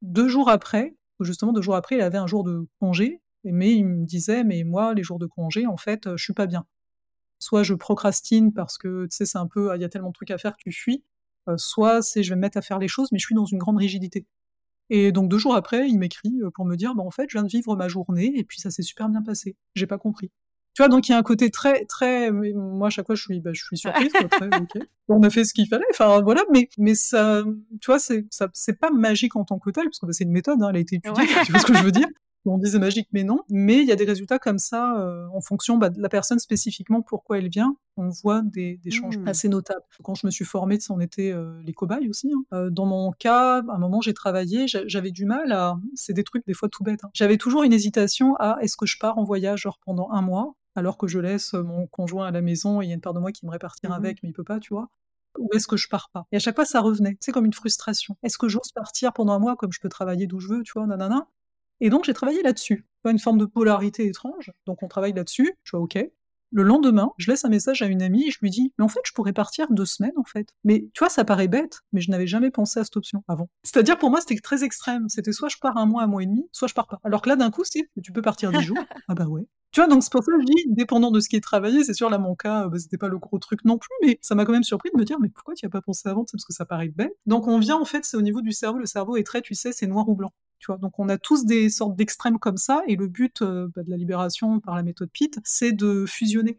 Deux jours après, justement deux jours après, il avait un jour de congé, mais il me disait, mais moi, les jours de congé, en fait, je suis pas bien. Soit je procrastine parce que, tu sais, c'est un peu, il y a tellement de trucs à faire que tu fuis, soit c'est je vais me mettre à faire les choses, mais je suis dans une grande rigidité. Et donc deux jours après, il m'écrit euh, pour me dire, bah, en fait, je viens de vivre ma journée et puis ça s'est super bien passé. J'ai pas compris. Tu vois, donc il y a un côté très, très, moi à chaque fois je suis, bah, je suis surprise, très, On a fait ce qu'il fallait, enfin voilà, mais, mais ça, tu vois, c'est, ça, c'est pas magique en tant que tel, parce que bah, c'est une méthode, hein, elle a été étudiée, tu vois ce que je veux dire on disait magique, mais non. Mais il y a des résultats comme ça euh, en fonction bah, de la personne spécifiquement, pourquoi elle vient. On voit des, changements mmh. assez notables. Quand je me suis formée, on était euh, les cobayes aussi. Hein. Euh, dans mon cas, à un moment, j'ai travaillé, j'avais du mal à. C'est des trucs des fois tout bêtes. Hein. J'avais toujours une hésitation à est-ce que je pars en voyage genre pendant un mois alors que je laisse mon conjoint à la maison et il y a une part de moi qui me répartir mmh avec, mais il peut pas, tu vois. ou est-ce que je pars pas? Et à chaque fois, ça revenait. C'est comme une frustration. Est-ce que j'ose partir pendant un mois comme je peux travailler d'où je veux, tu vois, nanana? Et donc, j'ai travaillé là-dessus. Une forme de polarité étrange. Donc, on travaille là-dessus. Je vois, OK. Le lendemain, je laisse un message à une amie et je lui dis Mais en fait, je pourrais partir deux semaines, en fait. Mais tu vois, ça paraît bête, mais je n'avais jamais pensé à cette option avant. C'est-à-dire, pour moi, c'était très extrême. C'était soit je pars un mois, un mois et demi, soit je pars pas. Alors que là, d'un coup, c'est Tu peux partir dix jours. ah bah ouais. Tu vois, donc c'est pour ça que je dis, dépendant de ce qui est travaillé, c'est sûr, là, mon cas, bah, c'était pas le gros truc non plus, mais ça m'a quand même surpris de me dire, mais pourquoi tu n'y as pas pensé avant C'est parce que ça paraît bête. Donc on vient, en fait, c'est au niveau du cerveau. Le cerveau est très, tu sais, c'est noir ou blanc. Donc on a tous des sortes d'extrêmes comme ça, et le but euh, bah, de la libération par la méthode PIT, c'est de fusionner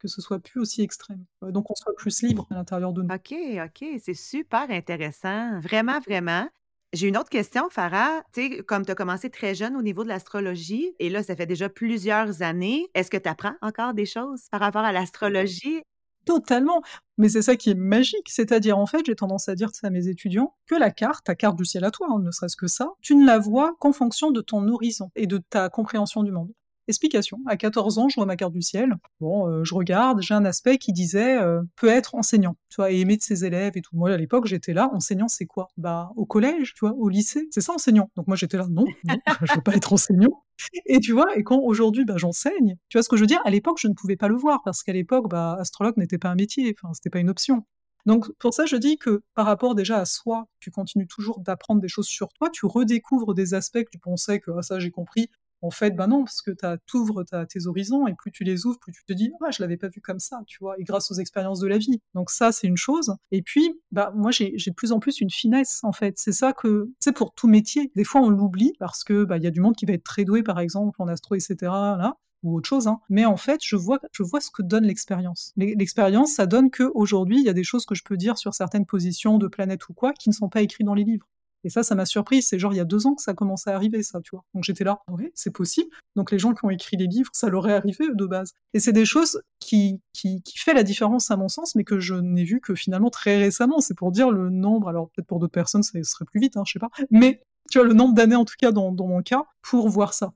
que ce soit plus aussi extrême. Donc on soit plus libre à l'intérieur de nous. OK, OK, c'est super intéressant. Vraiment, vraiment. J'ai une autre question, Farah. Tu sais, comme tu as commencé très jeune au niveau de l'astrologie, et là, ça fait déjà plusieurs années, est-ce que tu apprends encore des choses par rapport à l'astrologie? Totalement. Mais c'est ça qui est magique. C'est-à-dire, en fait, j'ai tendance à dire à mes étudiants que la carte, ta carte du ciel à toi, hein, ne serait-ce que ça, tu ne la vois qu'en fonction de ton horizon et de ta compréhension du monde. Explication. À 14 ans, je vois ma carte du ciel. Bon, euh, je regarde, j'ai un aspect qui disait euh, peut être enseignant, tu vois, et aimer de ses élèves et tout. Moi, à l'époque, j'étais là, enseignant, c'est quoi? Bah, au collège, tu vois, au lycée, c'est ça enseignant. Donc moi, j'étais là, non, non, je veux pas être enseignant. Et tu vois, et quand aujourd'hui, bah, j'enseigne, tu vois ce que je veux dire? À l'époque, je ne pouvais pas le voir parce qu'à l'époque, bah, astrologue n'était pas un métier, enfin, c'était pas une option. Donc pour ça, je dis que par rapport déjà à soi, tu continues toujours d'apprendre des choses sur toi, tu redécouvres des aspects que tu pensais que ah, ça j'ai compris, en fait, ben non, parce que tu ouvres tes horizons et plus tu les ouvres, plus tu te dis, ah, je l'avais pas vu comme ça, tu vois, et grâce aux expériences de la vie. Donc ça, c'est une chose. Et puis, bah, moi, j'ai de plus en plus une finesse, en fait. C'est ça que, c'est pour tout métier. Des fois, on l'oublie parce que, bah, il y a du monde qui va être très doué, par exemple, en astro, etc., là ou autre chose. Hein. Mais en fait, je vois, je vois ce que donne l'expérience. L'expérience, ça donne que aujourd'hui, il y a des choses que je peux dire sur certaines positions de planètes ou quoi qui ne sont pas écrites dans les livres. Et ça, ça m'a surpris. C'est genre il y a deux ans que ça a commencé à arriver, ça, tu vois. Donc j'étais là, oui, c'est possible. Donc les gens qui ont écrit les livres, ça leur est arrivé de base. Et c'est des choses qui, qui, qui fait la différence à mon sens, mais que je n'ai vu que finalement très récemment. C'est pour dire le nombre. Alors peut-être pour d'autres personnes, ça serait plus vite, hein, je sais pas. Mais tu vois le nombre d'années en tout cas dans, mon cas pour voir ça.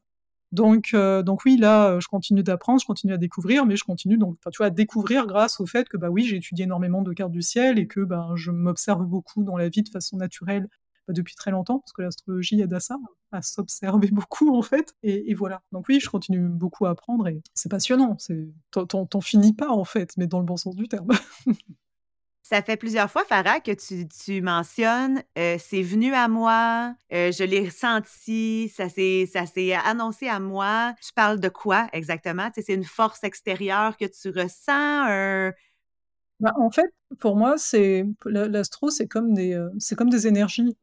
Donc, euh, donc oui, là, je continue d'apprendre, je continue à découvrir, mais je continue donc, tu vois, à découvrir grâce au fait que bah oui, j'ai étudié énormément de cartes du ciel et que ben je m'observe beaucoup dans la vie de façon naturelle depuis très longtemps, parce que l'astrologie aide à ça, à s'observer beaucoup en fait. Et, voilà. Donc oui, je continue beaucoup à apprendre et c'est passionnant. C'est, t'en, finis pas en fait, mais dans le bon sens du terme. Ça fait plusieurs fois, Farah, que tu, mentionnes euh, c'est venu à moi, euh, je l'ai ressenti, ça s'est, ça s'est annoncé à moi. Tu parles de quoi exactement? c'est une force extérieure que tu ressens? Bah, en fait, pour moi, c'est l'astro, c'est comme des, euh, c'est comme des énergies.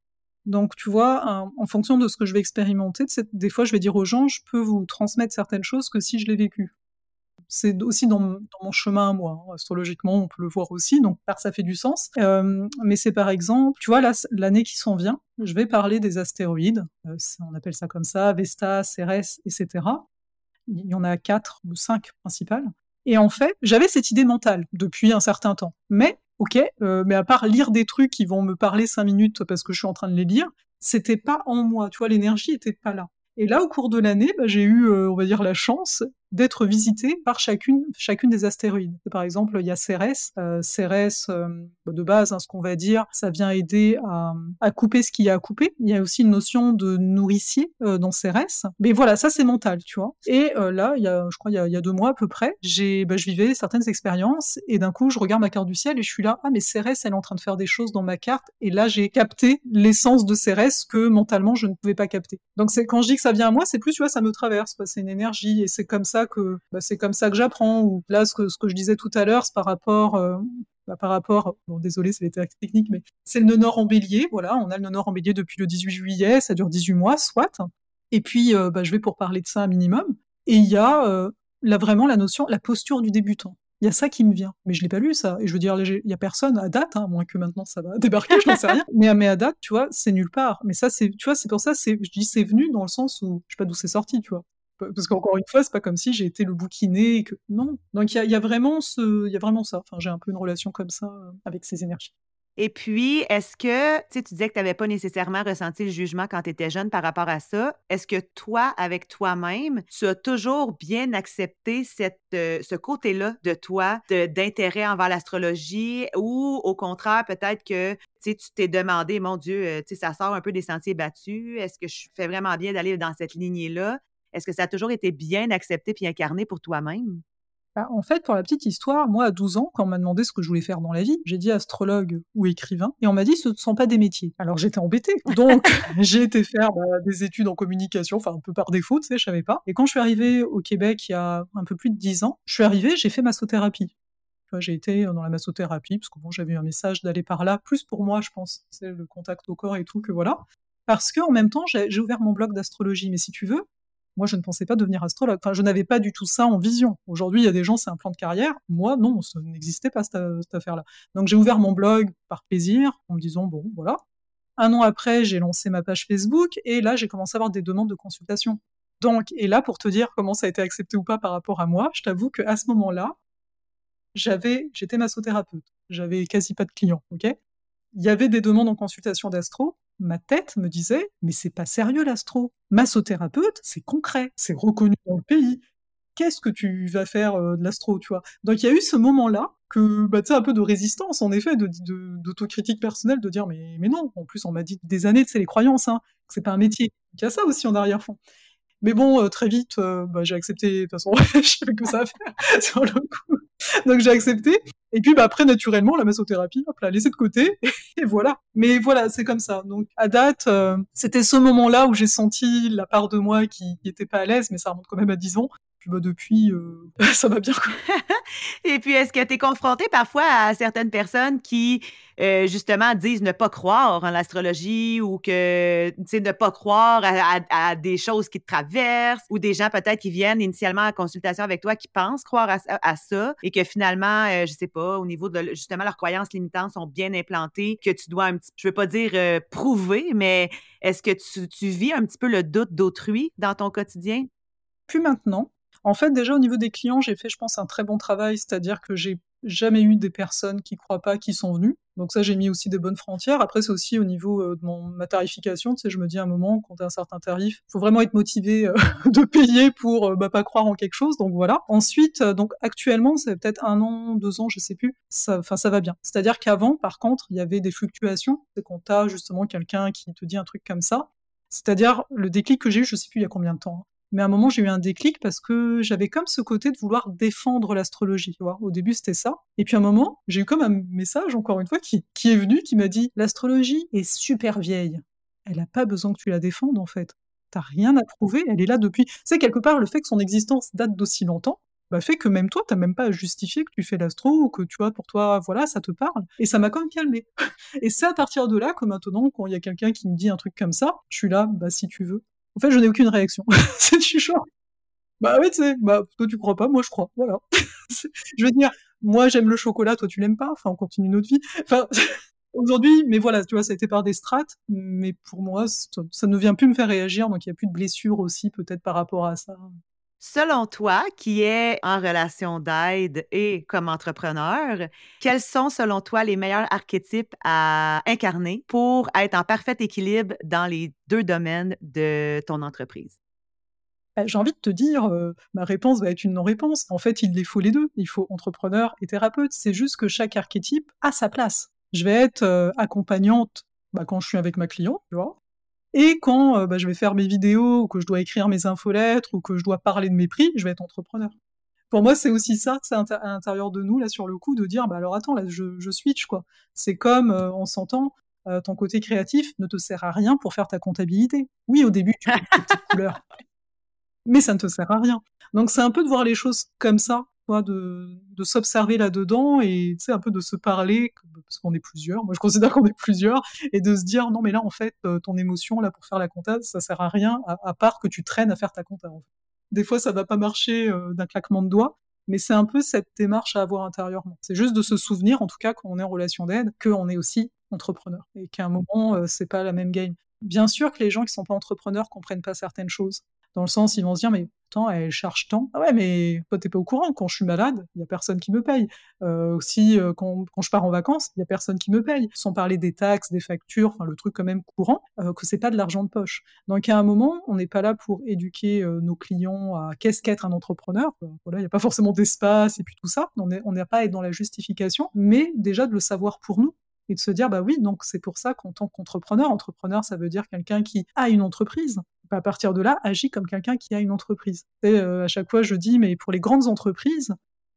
Donc, tu vois, en fonction de ce que je vais expérimenter, des fois, je vais dire aux gens, je peux vous transmettre certaines choses que si je l'ai vécu. C'est aussi dans, mon chemin moi. Hein. Astrologiquement, on peut le voir aussi, donc ça fait du sens. Euh, mais c'est par exemple, tu vois, l'année qui s'en vient, je vais parler des astéroïdes. Euh, on appelle ça comme ça, Vesta, Cérès, etc. Il y en a quatre ou cinq principales. Et en fait, j'avais cette idée mentale depuis un certain temps. Mais ok, euh, mais à part lire des trucs qui vont me parler cinq minutes parce que je suis en train de les lire, c'était pas en moi, tu vois, l'énergie était pas là. Et là, au cours de l'année, bah, j'ai eu, euh, on va dire, la chance d'être visité par chacune, chacune des astéroïdes. Par exemple, il y a Cérès. Euh, Cérès, euh, de base, hein, ce qu'on va dire, ça vient aider à, couper ce qu'il y a à couper. Il y a aussi une notion de nourricier euh, dans Cérès. Mais voilà, ça c'est mental, tu vois. Et là, il y a, je crois, il y a, il y a deux mois à peu près, j'ai, bah, je vivais certaines expériences et d'un coup, je regarde ma carte du ciel et je suis là, ah mais Cérès, elle est en train de faire des choses dans ma carte. Et là, j'ai capté l'essence de Cérès que mentalement je ne pouvais pas capter. Donc c'est quand je dis que ça vient à moi, c'est plus, tu vois, ça me traverse, c'est une énergie et c'est comme ça que bah, c'est comme ça que j'apprends. Ou là, ce que, ce que je disais tout à l'heure, c'est par rapport euh, bah, par rapport, bon désolé c'est les techniques, mais c'est le nœud nord en bélier, voilà, on a le nœud nord en bélier depuis le 18 juillet, ça dure 18 mois, soit. Et puis euh, bah, je vais pour parler de ça un minimum. Et il y a euh, là vraiment la notion, la posture du débutant. Il y a ça qui me vient, mais je l'ai pas lu ça. Et je veux dire, il y a personne à date, hein, moins que maintenant ça va débarquer, je n'en sais rien. Mais, mais à date, tu vois, c'est nulle part. Mais ça, c'est, tu vois, c'est pour ça, c'est, je dis c'est venu dans le sens où je sais pas d'où c'est sorti, tu vois. Parce qu'encore une fois, c'est pas comme si j'ai été le bouquiné que non. Donc il y a, vraiment ce, il y a vraiment ça. J'ai un peu une relation comme ça euh, avec ces énergies. Et puis, est-ce que, tu tu disais que tu n'avais pas nécessairement ressenti le jugement quand tu étais jeune par rapport à ça. Est-ce que toi, avec toi-même, tu as toujours bien accepté euh, ce côté-là de toi, d'intérêt envers l'astrologie ou au contraire, peut-être que tu t'es demandé, mon Dieu, euh, ça sort un peu des sentiers battus. Est-ce que je fais vraiment bien d'aller dans cette lignée-là? Est-ce que ça a toujours été bien accepté puis incarné pour toi-même? Bah, en fait, pour la petite histoire, moi, à 12 ans, quand on m'a demandé ce que je voulais faire dans la vie, j'ai dit astrologue ou écrivain, et on m'a dit ce ne sont pas des métiers. Alors j'étais embêtée. Donc j'ai été faire bah, des études en communication, enfin un peu par défaut, tu sais, je savais pas. Et quand je suis arrivée au Québec il y a un peu plus de 10 ans, je suis arrivée, j'ai fait massothérapie. J'ai été dans la massothérapie, parce que bon, j'avais eu un message d'aller par là, plus pour moi, je pense, c'est le contact au corps et tout, que voilà. Parce que en même temps, j'ai ouvert mon blog d'astrologie. Mais si tu veux, moi, je ne pensais pas devenir astrologue. Enfin, je n'avais pas du tout ça en vision. Aujourd'hui, il y a des gens, c'est un plan de carrière. Moi, non, ça n'existait pas cette, cette affaire-là. Donc, j'ai ouvert mon blog par plaisir, en me disant, bon, voilà. Un an après, j'ai lancé ma page Facebook, et là, j'ai commencé à avoir des demandes de consultation. Donc, et là, pour te dire comment ça a été accepté ou pas par rapport à moi, je t'avoue qu'à ce moment-là, j'avais, j'étais massothérapeute. J'avais quasi pas de clients, ok? Il y avait des demandes en consultation d'astro, ma tête me disait mais c'est pas sérieux l'astro. Massothérapeute, c'est concret, c'est reconnu dans le pays. Qu'est-ce que tu vas faire euh, de l'astro, tu vois? Donc il y a eu ce moment-là que bah un peu de résistance en effet, d'autocritique de, personnelle, de dire mais mais non. En plus on m'a dit des années, c'est les croyances, hein, c'est pas un métier. Il y a ça aussi en arrière-fond. Mais bon, euh, très vite, euh, bah, j'ai accepté. De toute façon, je savais que ça à faire sur le coup. Donc j'ai accepté. Et puis bah, après, naturellement, la massothérapie, hop là, laissé de côté. Et voilà. Mais voilà, c'est comme ça. Donc à date, euh, c'était ce moment-là où j'ai senti la part de moi qui n'était pas à l'aise, mais ça remonte quand même à 10 ans. Puis bah, depuis, euh, ça va bien. Et puis, est-ce que tu es confronté parfois à certaines personnes qui, euh, justement, disent ne pas croire en l'astrologie ou que, tu sais, ne pas croire à, des choses qui te traversent ou des gens peut-être qui viennent initialement en consultation avec toi qui pensent croire à, ça et que finalement, je je sais pas, au niveau de, justement, leurs croyances limitantes sont bien implantées, que tu dois un petit, je veux pas dire prouver, mais est-ce que tu, tu vis un petit peu le doute d'autrui dans ton quotidien? Plus maintenant, en fait, déjà au niveau des clients, j'ai fait, je pense, un très bon travail, c'est-à-dire que j'ai jamais eu des personnes qui croient pas qui sont venues. Donc ça, j'ai mis aussi des bonnes frontières. Après, c'est aussi au niveau euh, de mon, ma tarification. Tu sais, je me dis à un moment, quand tu un certain tarif, faut vraiment être motivé euh, de payer pour euh, bah, pas croire en quelque chose. Donc voilà. Ensuite, donc actuellement, c'est peut-être un an, deux ans, je sais plus. Enfin, ça, va bien. C'est-à-dire qu'avant, par contre, il y avait des fluctuations. C'est quand tu as justement quelqu'un qui te dit un truc comme ça. C'est-à-dire le déclic que j'ai eu, je sais plus il y a combien de temps. Mais à un moment, j'ai eu un déclic parce que j'avais comme ce côté de vouloir défendre l'astrologie. Au début, c'était ça. Et puis à un moment, j'ai eu comme un message, encore une fois, qui, qui est venu, qui m'a dit L'astrologie est super vieille. Elle n'a pas besoin que tu la défendes, en fait. T'as rien à prouver, elle est là depuis. C'est quelque part le fait que son existence date d'aussi longtemps. Bah, fait que même toi, t'as même pas à justifier que tu fais l'astro ou que tu vois, pour toi, voilà, ça te parle. Et ça m'a quand même calmé. Et c'est à partir de là que maintenant, quand il y a quelqu'un qui me dit un truc comme ça, je suis là, bah si tu veux. En fait, je n'ai aucune réaction. c'est du. Bah oui, tu sais, bah, toi tu crois pas, moi je crois. Voilà. je veux dire, moi j'aime le chocolat, toi tu l'aimes pas. Enfin, on continue notre vie. Enfin, aujourd'hui, mais voilà, tu vois, ça a été par des strates. Mais pour moi, ça ne vient plus me faire réagir, donc il n'y a plus de blessures aussi, peut-être par rapport à ça. Selon toi, qui est en relation d'aide et comme entrepreneur, quels sont, selon toi, les meilleurs archétypes à incarner pour être en parfait équilibre dans les deux domaines de ton entreprise? Bah, j'ai envie de te dire, euh, ma réponse va être une non-réponse. En fait, il les faut les deux. Il faut entrepreneur et thérapeute. C'est juste que chaque archétype a sa place. Je vais être euh, accompagnante bah, quand je suis avec ma cliente, tu vois. Et quand euh, bah, je vais faire mes vidéos, ou que je dois écrire mes infolettres, ou que je dois parler de mes prix, je vais être entrepreneur. Pour moi, c'est aussi ça, c'est à l'intérieur de nous, là, sur le coup, de dire, bah alors attends, là, je, je switch, quoi. C'est comme, euh, on s'entend, euh, ton côté créatif ne te sert à rien pour faire ta comptabilité. Oui, au début, tu mets tes petites couleurs. Mais ça ne te sert à rien. Donc, c'est un peu de voir les choses comme ça, de, s'observer là-dedans et un peu de se parler, parce qu'on est plusieurs, moi je considère qu'on est plusieurs, et de se dire non mais là en fait euh, ton émotion là pour faire la compta ça sert à rien à, part que tu traînes à faire ta compta. Des fois ça va pas marcher euh, d'un claquement de doigts, mais c'est un peu cette démarche à avoir intérieurement. C'est juste de se souvenir, en tout cas quand on est en relation d'aide, qu'on est aussi entrepreneur et qu'à un moment euh, c'est pas la même game. Bien sûr que les gens qui sont pas entrepreneurs comprennent pas certaines choses, dans le sens ils vont se dire mais elle charge tant. Ah ouais, mais toi, t'es pas au courant. Quand je suis malade, il y a personne qui me paye. Euh, aussi, euh, quand, quand, je pars en vacances, il y a personne qui me paye. Sans parler des taxes, des factures, le truc quand même courant, euh, que c'est pas de l'argent de poche. Donc à un moment, on n'est pas là pour éduquer euh, nos clients à qu'est-ce qu'être un entrepreneur. Voilà, il n'y a pas forcément d'espace et puis tout ça. On n'est pas à être dans la justification, mais déjà de le savoir pour nous et de se dire bah oui donc c'est pour ça qu'en tant qu'entrepreneur entrepreneur ça veut dire quelqu'un qui a une entreprise à partir de là, agit comme quelqu'un qui a une entreprise. Et euh, à chaque fois, je dis, mais pour les grandes entreprises,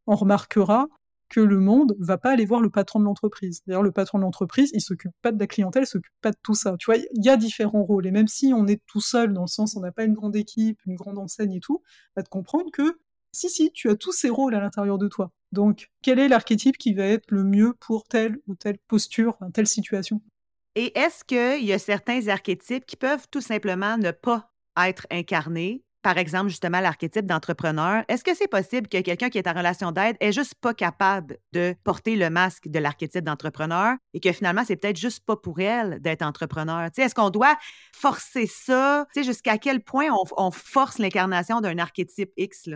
on remarquera que le monde va pas aller voir le patron de l'entreprise. D'ailleurs, le patron de l'entreprise, il s'occupe pas de la clientèle, il s'occupe pas de tout ça. Tu vois, il y a différents rôles. Et même si on est tout seul, dans le sens on n'a pas une grande équipe, une grande enseigne et tout, va te comprendre que si, si, tu as tous ces rôles à l'intérieur de toi. Donc, quel est l'archétype qui va être le mieux pour telle ou telle posture, telle situation? Et est-ce qu'il y a certains archétypes qui peuvent tout simplement ne pas être incarnés? Par exemple, justement, l'archétype d'entrepreneur. Est-ce que c'est possible que quelqu'un qui est en relation d'aide est juste pas capable de porter le masque de l'archétype d'entrepreneur et que finalement, c'est peut-être juste pas pour elle d'être entrepreneur? Est-ce qu'on doit forcer ça? Jusqu'à quel point on, force l'incarnation d'un archétype X?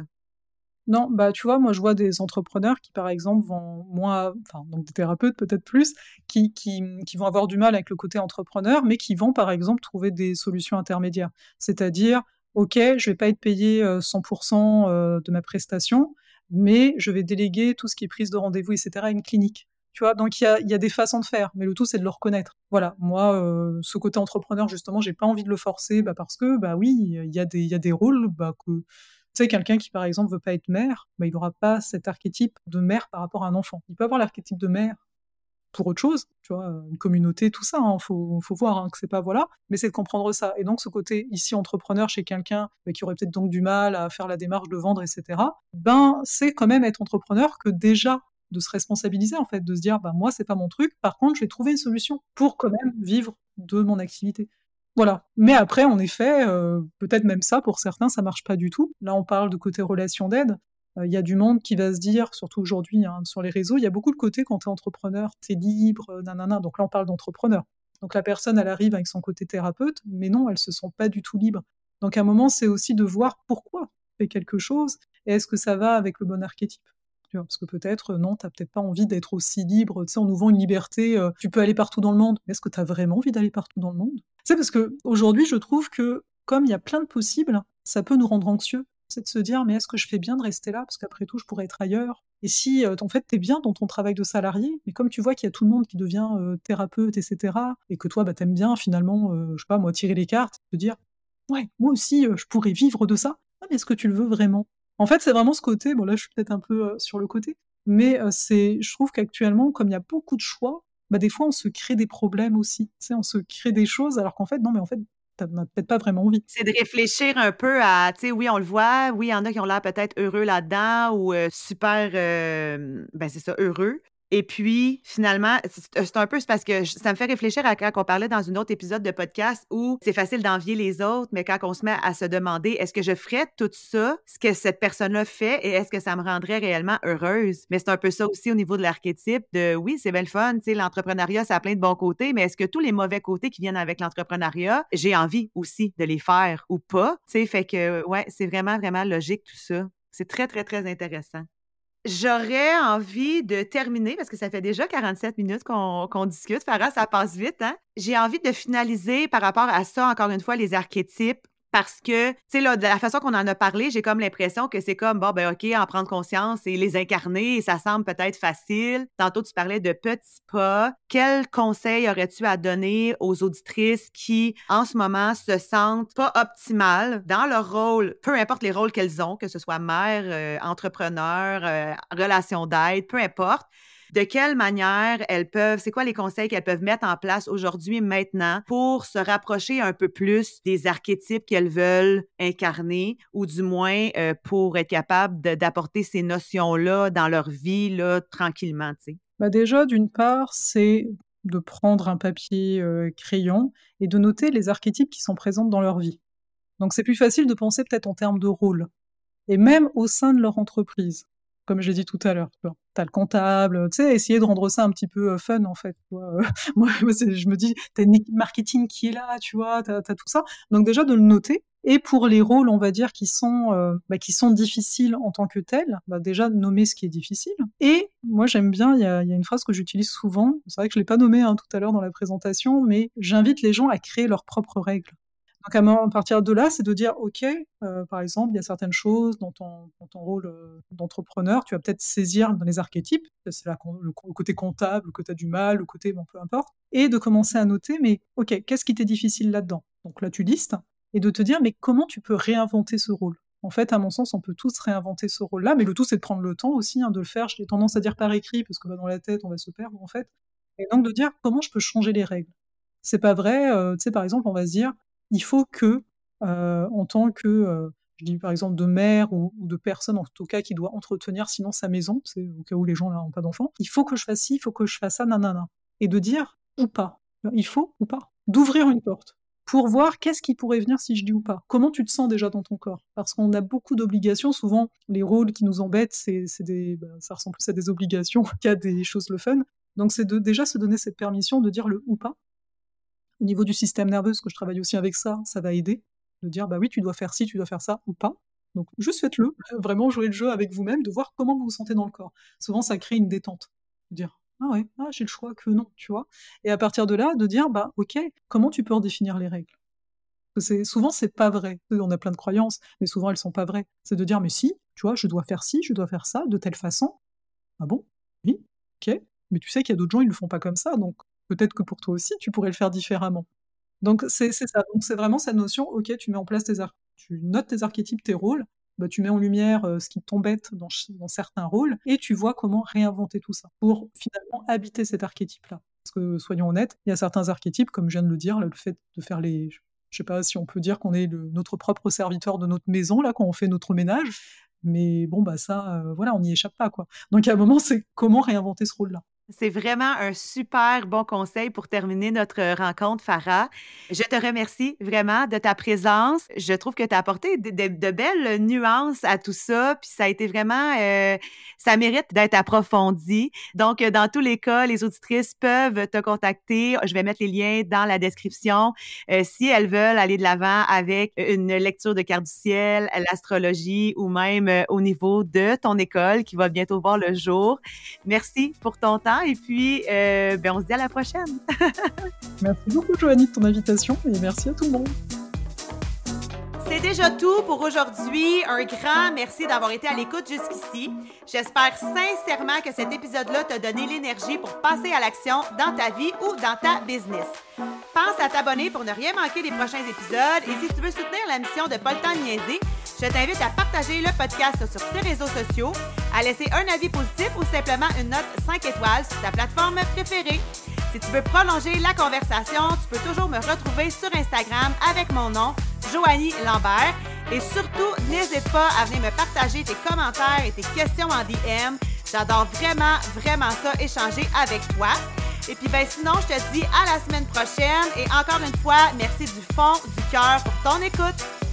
Non, bah tu vois, moi je vois des entrepreneurs qui par exemple vont moins, enfin donc des thérapeutes peut-être plus, qui, qui, qui, vont avoir du mal avec le côté entrepreneur, mais qui vont par exemple trouver des solutions intermédiaires. C'est-à-dire, ok, je vais pas être payé 100% euh, de ma prestation, mais je vais déléguer tout ce qui est prise de rendez-vous, etc. à une clinique. Tu vois, donc il y a, y a, des façons de faire, mais le tout c'est de le reconnaître. Voilà, moi, euh, ce côté entrepreneur justement, j'ai pas envie de le forcer, bah, parce que bah oui, il y a des, y a des rôles bah, que quelqu'un qui, par exemple, veut pas être mère, bah, il n'aura pas cet archétype de mère par rapport à un enfant. Il peut avoir l'archétype de mère pour autre chose, tu vois, une communauté, tout ça, il hein, faut, faut, voir hein, que c'est pas voilà, mais c'est de comprendre ça. Et donc ce côté ici entrepreneur chez quelqu'un bah, qui aurait peut-être donc du mal à faire la démarche de vendre, etc. Ben c'est quand même être entrepreneur que déjà de se responsabiliser en fait, de se dire bah moi c'est pas mon truc, par contre je vais trouver une solution pour quand même vivre de mon activité. Voilà. Mais après, en effet, euh, peut-être même ça, pour certains, ça marche pas du tout. Là, on parle de côté relation d'aide. Euh, il y a du monde qui va se dire, surtout aujourd'hui hein, sur les réseaux, il y a beaucoup de côté quand tu es entrepreneur, tu es libre, euh, nanana. Donc là, on parle d'entrepreneur. Donc la personne, elle arrive avec son côté thérapeute, mais non, elle se sent pas du tout libre. Donc à un moment, c'est aussi de voir pourquoi tu fais quelque chose et est-ce que ça va avec le bon archétype parce que peut-être, non, tu n'as peut-être pas envie d'être aussi libre. Tu sais, on nous vend une liberté, tu peux aller partout dans le monde. Est-ce que tu as vraiment envie d'aller partout dans le monde? Sais, parce qu'aujourd'hui, je trouve que comme il y a plein de possibles, ça peut nous rendre anxieux. C'est de se dire, mais est-ce que je fais bien de rester là? Parce qu'après tout, je pourrais être ailleurs. Et si, euh, en fait, tu es bien dans ton travail de salarié, mais comme tu vois qu'il y a tout le monde qui devient euh, thérapeute, etc., et que toi, bah, t'aimes bien finalement, je sais pas, moi, tirer les cartes, te dire, ouais, moi aussi, je pourrais vivre de ça. Ah, mais est-ce que tu le veux vraiment? En fait, c'est vraiment ce côté, bon là je suis peut-être un peu euh, sur le côté, mais euh, c'est, je trouve qu'actuellement, comme il y a beaucoup de choix, bah, des fois on se crée des problèmes aussi. On se crée des choses alors qu'en fait, non, mais en fait, t'as peut-être pas vraiment envie. C'est de réfléchir un peu à, tu sais, oui, on le voit, oui, il y en a qui ont l'air peut-être heureux là-dedans ou euh, super, ben c'est ça, heureux. Et puis, finalement, c'est un peu parce que ça me fait réfléchir à quand on parlait dans un autre épisode de podcast où c'est facile d'envier les autres, mais quand on se met à se demander est-ce que je ferais tout ça, ce que cette personne-là fait, et est-ce que ça me rendrait réellement heureuse? Mais c'est un peu ça aussi au niveau de l'archétype de oui, c'est belle fun, tu sais, l'entrepreneuriat, ça a plein de bons côtés, mais est-ce que tous les mauvais côtés qui viennent avec l'entrepreneuriat, j'ai envie aussi de les faire ou pas? Tu sais, fait que, ouais, c'est vraiment, vraiment logique tout ça. C'est très, très, très intéressant. J'aurais envie de terminer, parce que ça fait déjà 47 minutes qu'on discute. Farah, ça passe vite, hein? J'ai envie de finaliser par rapport à ça, encore une fois, les archétypes parce que, tu sais, là, de la façon qu'on en a parlé, j'ai comme l'impression que c'est comme, bon, ben, OK, en prendre conscience et les incarner, ça semble peut-être facile. Tantôt, tu parlais de petits pas. Quel conseil aurais-tu à donner aux auditrices qui, en ce moment, se sentent pas optimales dans leur rôle, peu importe les rôles qu'elles ont, que ce soit mère, euh, entrepreneur, euh, relation d'aide, peu importe, de quelle manière elles peuvent, c'est quoi les conseils qu'elles peuvent mettre en place aujourd'hui, maintenant, pour se rapprocher un peu plus des archétypes qu'elles veulent incarner, ou du moins euh, pour être capable d'apporter ces notions-là dans leur vie, là, tranquillement, tu sais? Bah déjà, d'une part, c'est de prendre un papier euh, crayon et de noter les archétypes qui sont présents dans leur vie. Donc c'est plus facile de penser peut-être en termes de rôle. Et même au sein de leur entreprise comme je l'ai dit tout à l'heure. Tu as le comptable, tu sais, essayer de rendre ça un petit peu euh, fun, en fait. Moi, je me dis, t'as une équipe marketing qui est là, tu vois, t'as as tout ça. Donc déjà, de le noter, Et pour les rôles, on va dire, qui sont, euh, bah, qui sont difficiles en tant que tels, bah, déjà nommer ce qui est difficile. Et moi, j'aime bien, il y a, y a, une phrase que j'utilise souvent, c'est vrai que je ne l'ai pas nommée hein, tout à l'heure dans la présentation, mais j'invite les gens à créer leurs propres règles. Donc à partir de là, c'est de dire, OK, euh, par exemple, il y a certaines choses dans ton, rôle euh, d'entrepreneur, tu vas peut-être saisir dans les archétypes, c'est le, le, côté comptable, le côté du mal, le côté, bon, peu importe, et de commencer à noter, mais OK, qu'est-ce qui t'est difficile là-dedans? Donc là, tu listes, et de te dire, mais comment tu peux réinventer ce rôle? En fait, à mon sens, on peut tous réinventer ce rôle-là, mais le tout, c'est de prendre le temps aussi hein, de le faire. J'ai tendance à dire par écrit, parce que dans la tête, on va se perdre, en fait. Et donc de dire comment je peux changer les règles? C'est pas vrai, euh, tu sais, par exemple, on va se dire, il faut que, euh, en tant que, euh, je dis par exemple de mère ou, de personne en tout cas qui doit entretenir sinon sa maison, c'est au cas où les gens n'ont pas d'enfants, il faut que je fasse ci, il faut que je fasse ça, nanana. Et de dire ou pas. Il faut ou pas. D'ouvrir une porte pour voir qu'est-ce qui pourrait venir si je dis ou pas. Comment tu te sens déjà dans ton corps? Parce qu'on a beaucoup d'obligations. Souvent, les rôles qui nous embêtent, c'est, des, ben, ça ressemble plus à des obligations qu'à des choses le fun. Donc c'est de déjà se donner cette permission de dire le ou pas. Au niveau du système nerveux, parce que je travaille aussi avec ça, ça va aider. De dire, bah oui, tu dois faire ci, tu dois faire ça ou pas. Donc juste faites-le, vraiment jouer le jeu avec vous-même, de voir comment vous vous sentez dans le corps. Souvent, ça crée une détente. De dire, ah ouais, ah, j'ai le choix que non, tu vois. Et à partir de là, de dire, bah ok, comment tu peux redéfinir les règles? C'est souvent c'est pas vrai. On a plein de croyances, mais souvent elles sont pas vraies. C'est de dire mais si, tu vois, je dois faire ci, je dois faire ça de telle façon. Ah bon? Oui, ok. Mais tu sais qu'il y a d'autres gens ils le font pas comme ça, donc peut-être que pour toi aussi tu pourrais le faire différemment. Donc c'est ça. Donc c'est vraiment cette notion. Ok, tu mets en place tes tu notes tes archétypes, tes rôles, bah, tu mets en lumière ce qui t'embête dans, dans, certains rôles et tu vois comment réinventer tout ça pour finalement habiter cet archétype-là. Parce que soyons honnêtes, il y a certains archétypes, comme je viens de le dire, le fait de faire les, je sais pas si on peut dire qu'on est notre propre serviteur de notre maison là quand on fait notre ménage, mais bon bah ça, voilà, on n'y échappe pas quoi. Donc à un moment, c'est comment réinventer ce rôle-là. C'est vraiment un super bon conseil pour terminer notre rencontre, Farah. Je te remercie vraiment de ta présence. Je trouve que tu as apporté de, belles nuances à tout ça, puis ça a été vraiment, euh, ça mérite d'être approfondi. Donc, dans tous les cas, les auditrices peuvent te contacter. Je vais mettre les liens dans la description euh, si elles veulent aller de l'avant avec une lecture de carte du ciel, l'astrologie ou même euh, au niveau de ton école qui va bientôt voir le jour. Merci pour ton temps et puis, euh, ben, on se dit à la prochaine. merci beaucoup, Joanie, de ton invitation et merci à tout le monde. C'est déjà tout pour aujourd'hui. Un grand merci d'avoir été à l'écoute jusqu'ici. J'espère sincèrement que cet épisode-là t'a donné l'énergie pour passer à l'action dans ta vie ou dans ta business. Pense à t'abonner pour ne rien manquer des prochains épisodes et si tu veux soutenir la mission de Paul Temps Niaiser, je t'invite à partager le podcast sur tes réseaux sociaux, à laisser un avis positif ou simplement une note 5 étoiles sur ta plateforme préférée. Si tu veux prolonger la conversation, tu peux toujours me retrouver sur Instagram avec mon nom, Joanie Lambert. Et surtout, n'hésite pas à venir me partager tes commentaires et tes questions en DM. J'adore vraiment, vraiment ça, échanger avec toi. Et puis ben sinon, je te dis à la semaine prochaine et encore une fois, merci du fond du cœur pour ton écoute.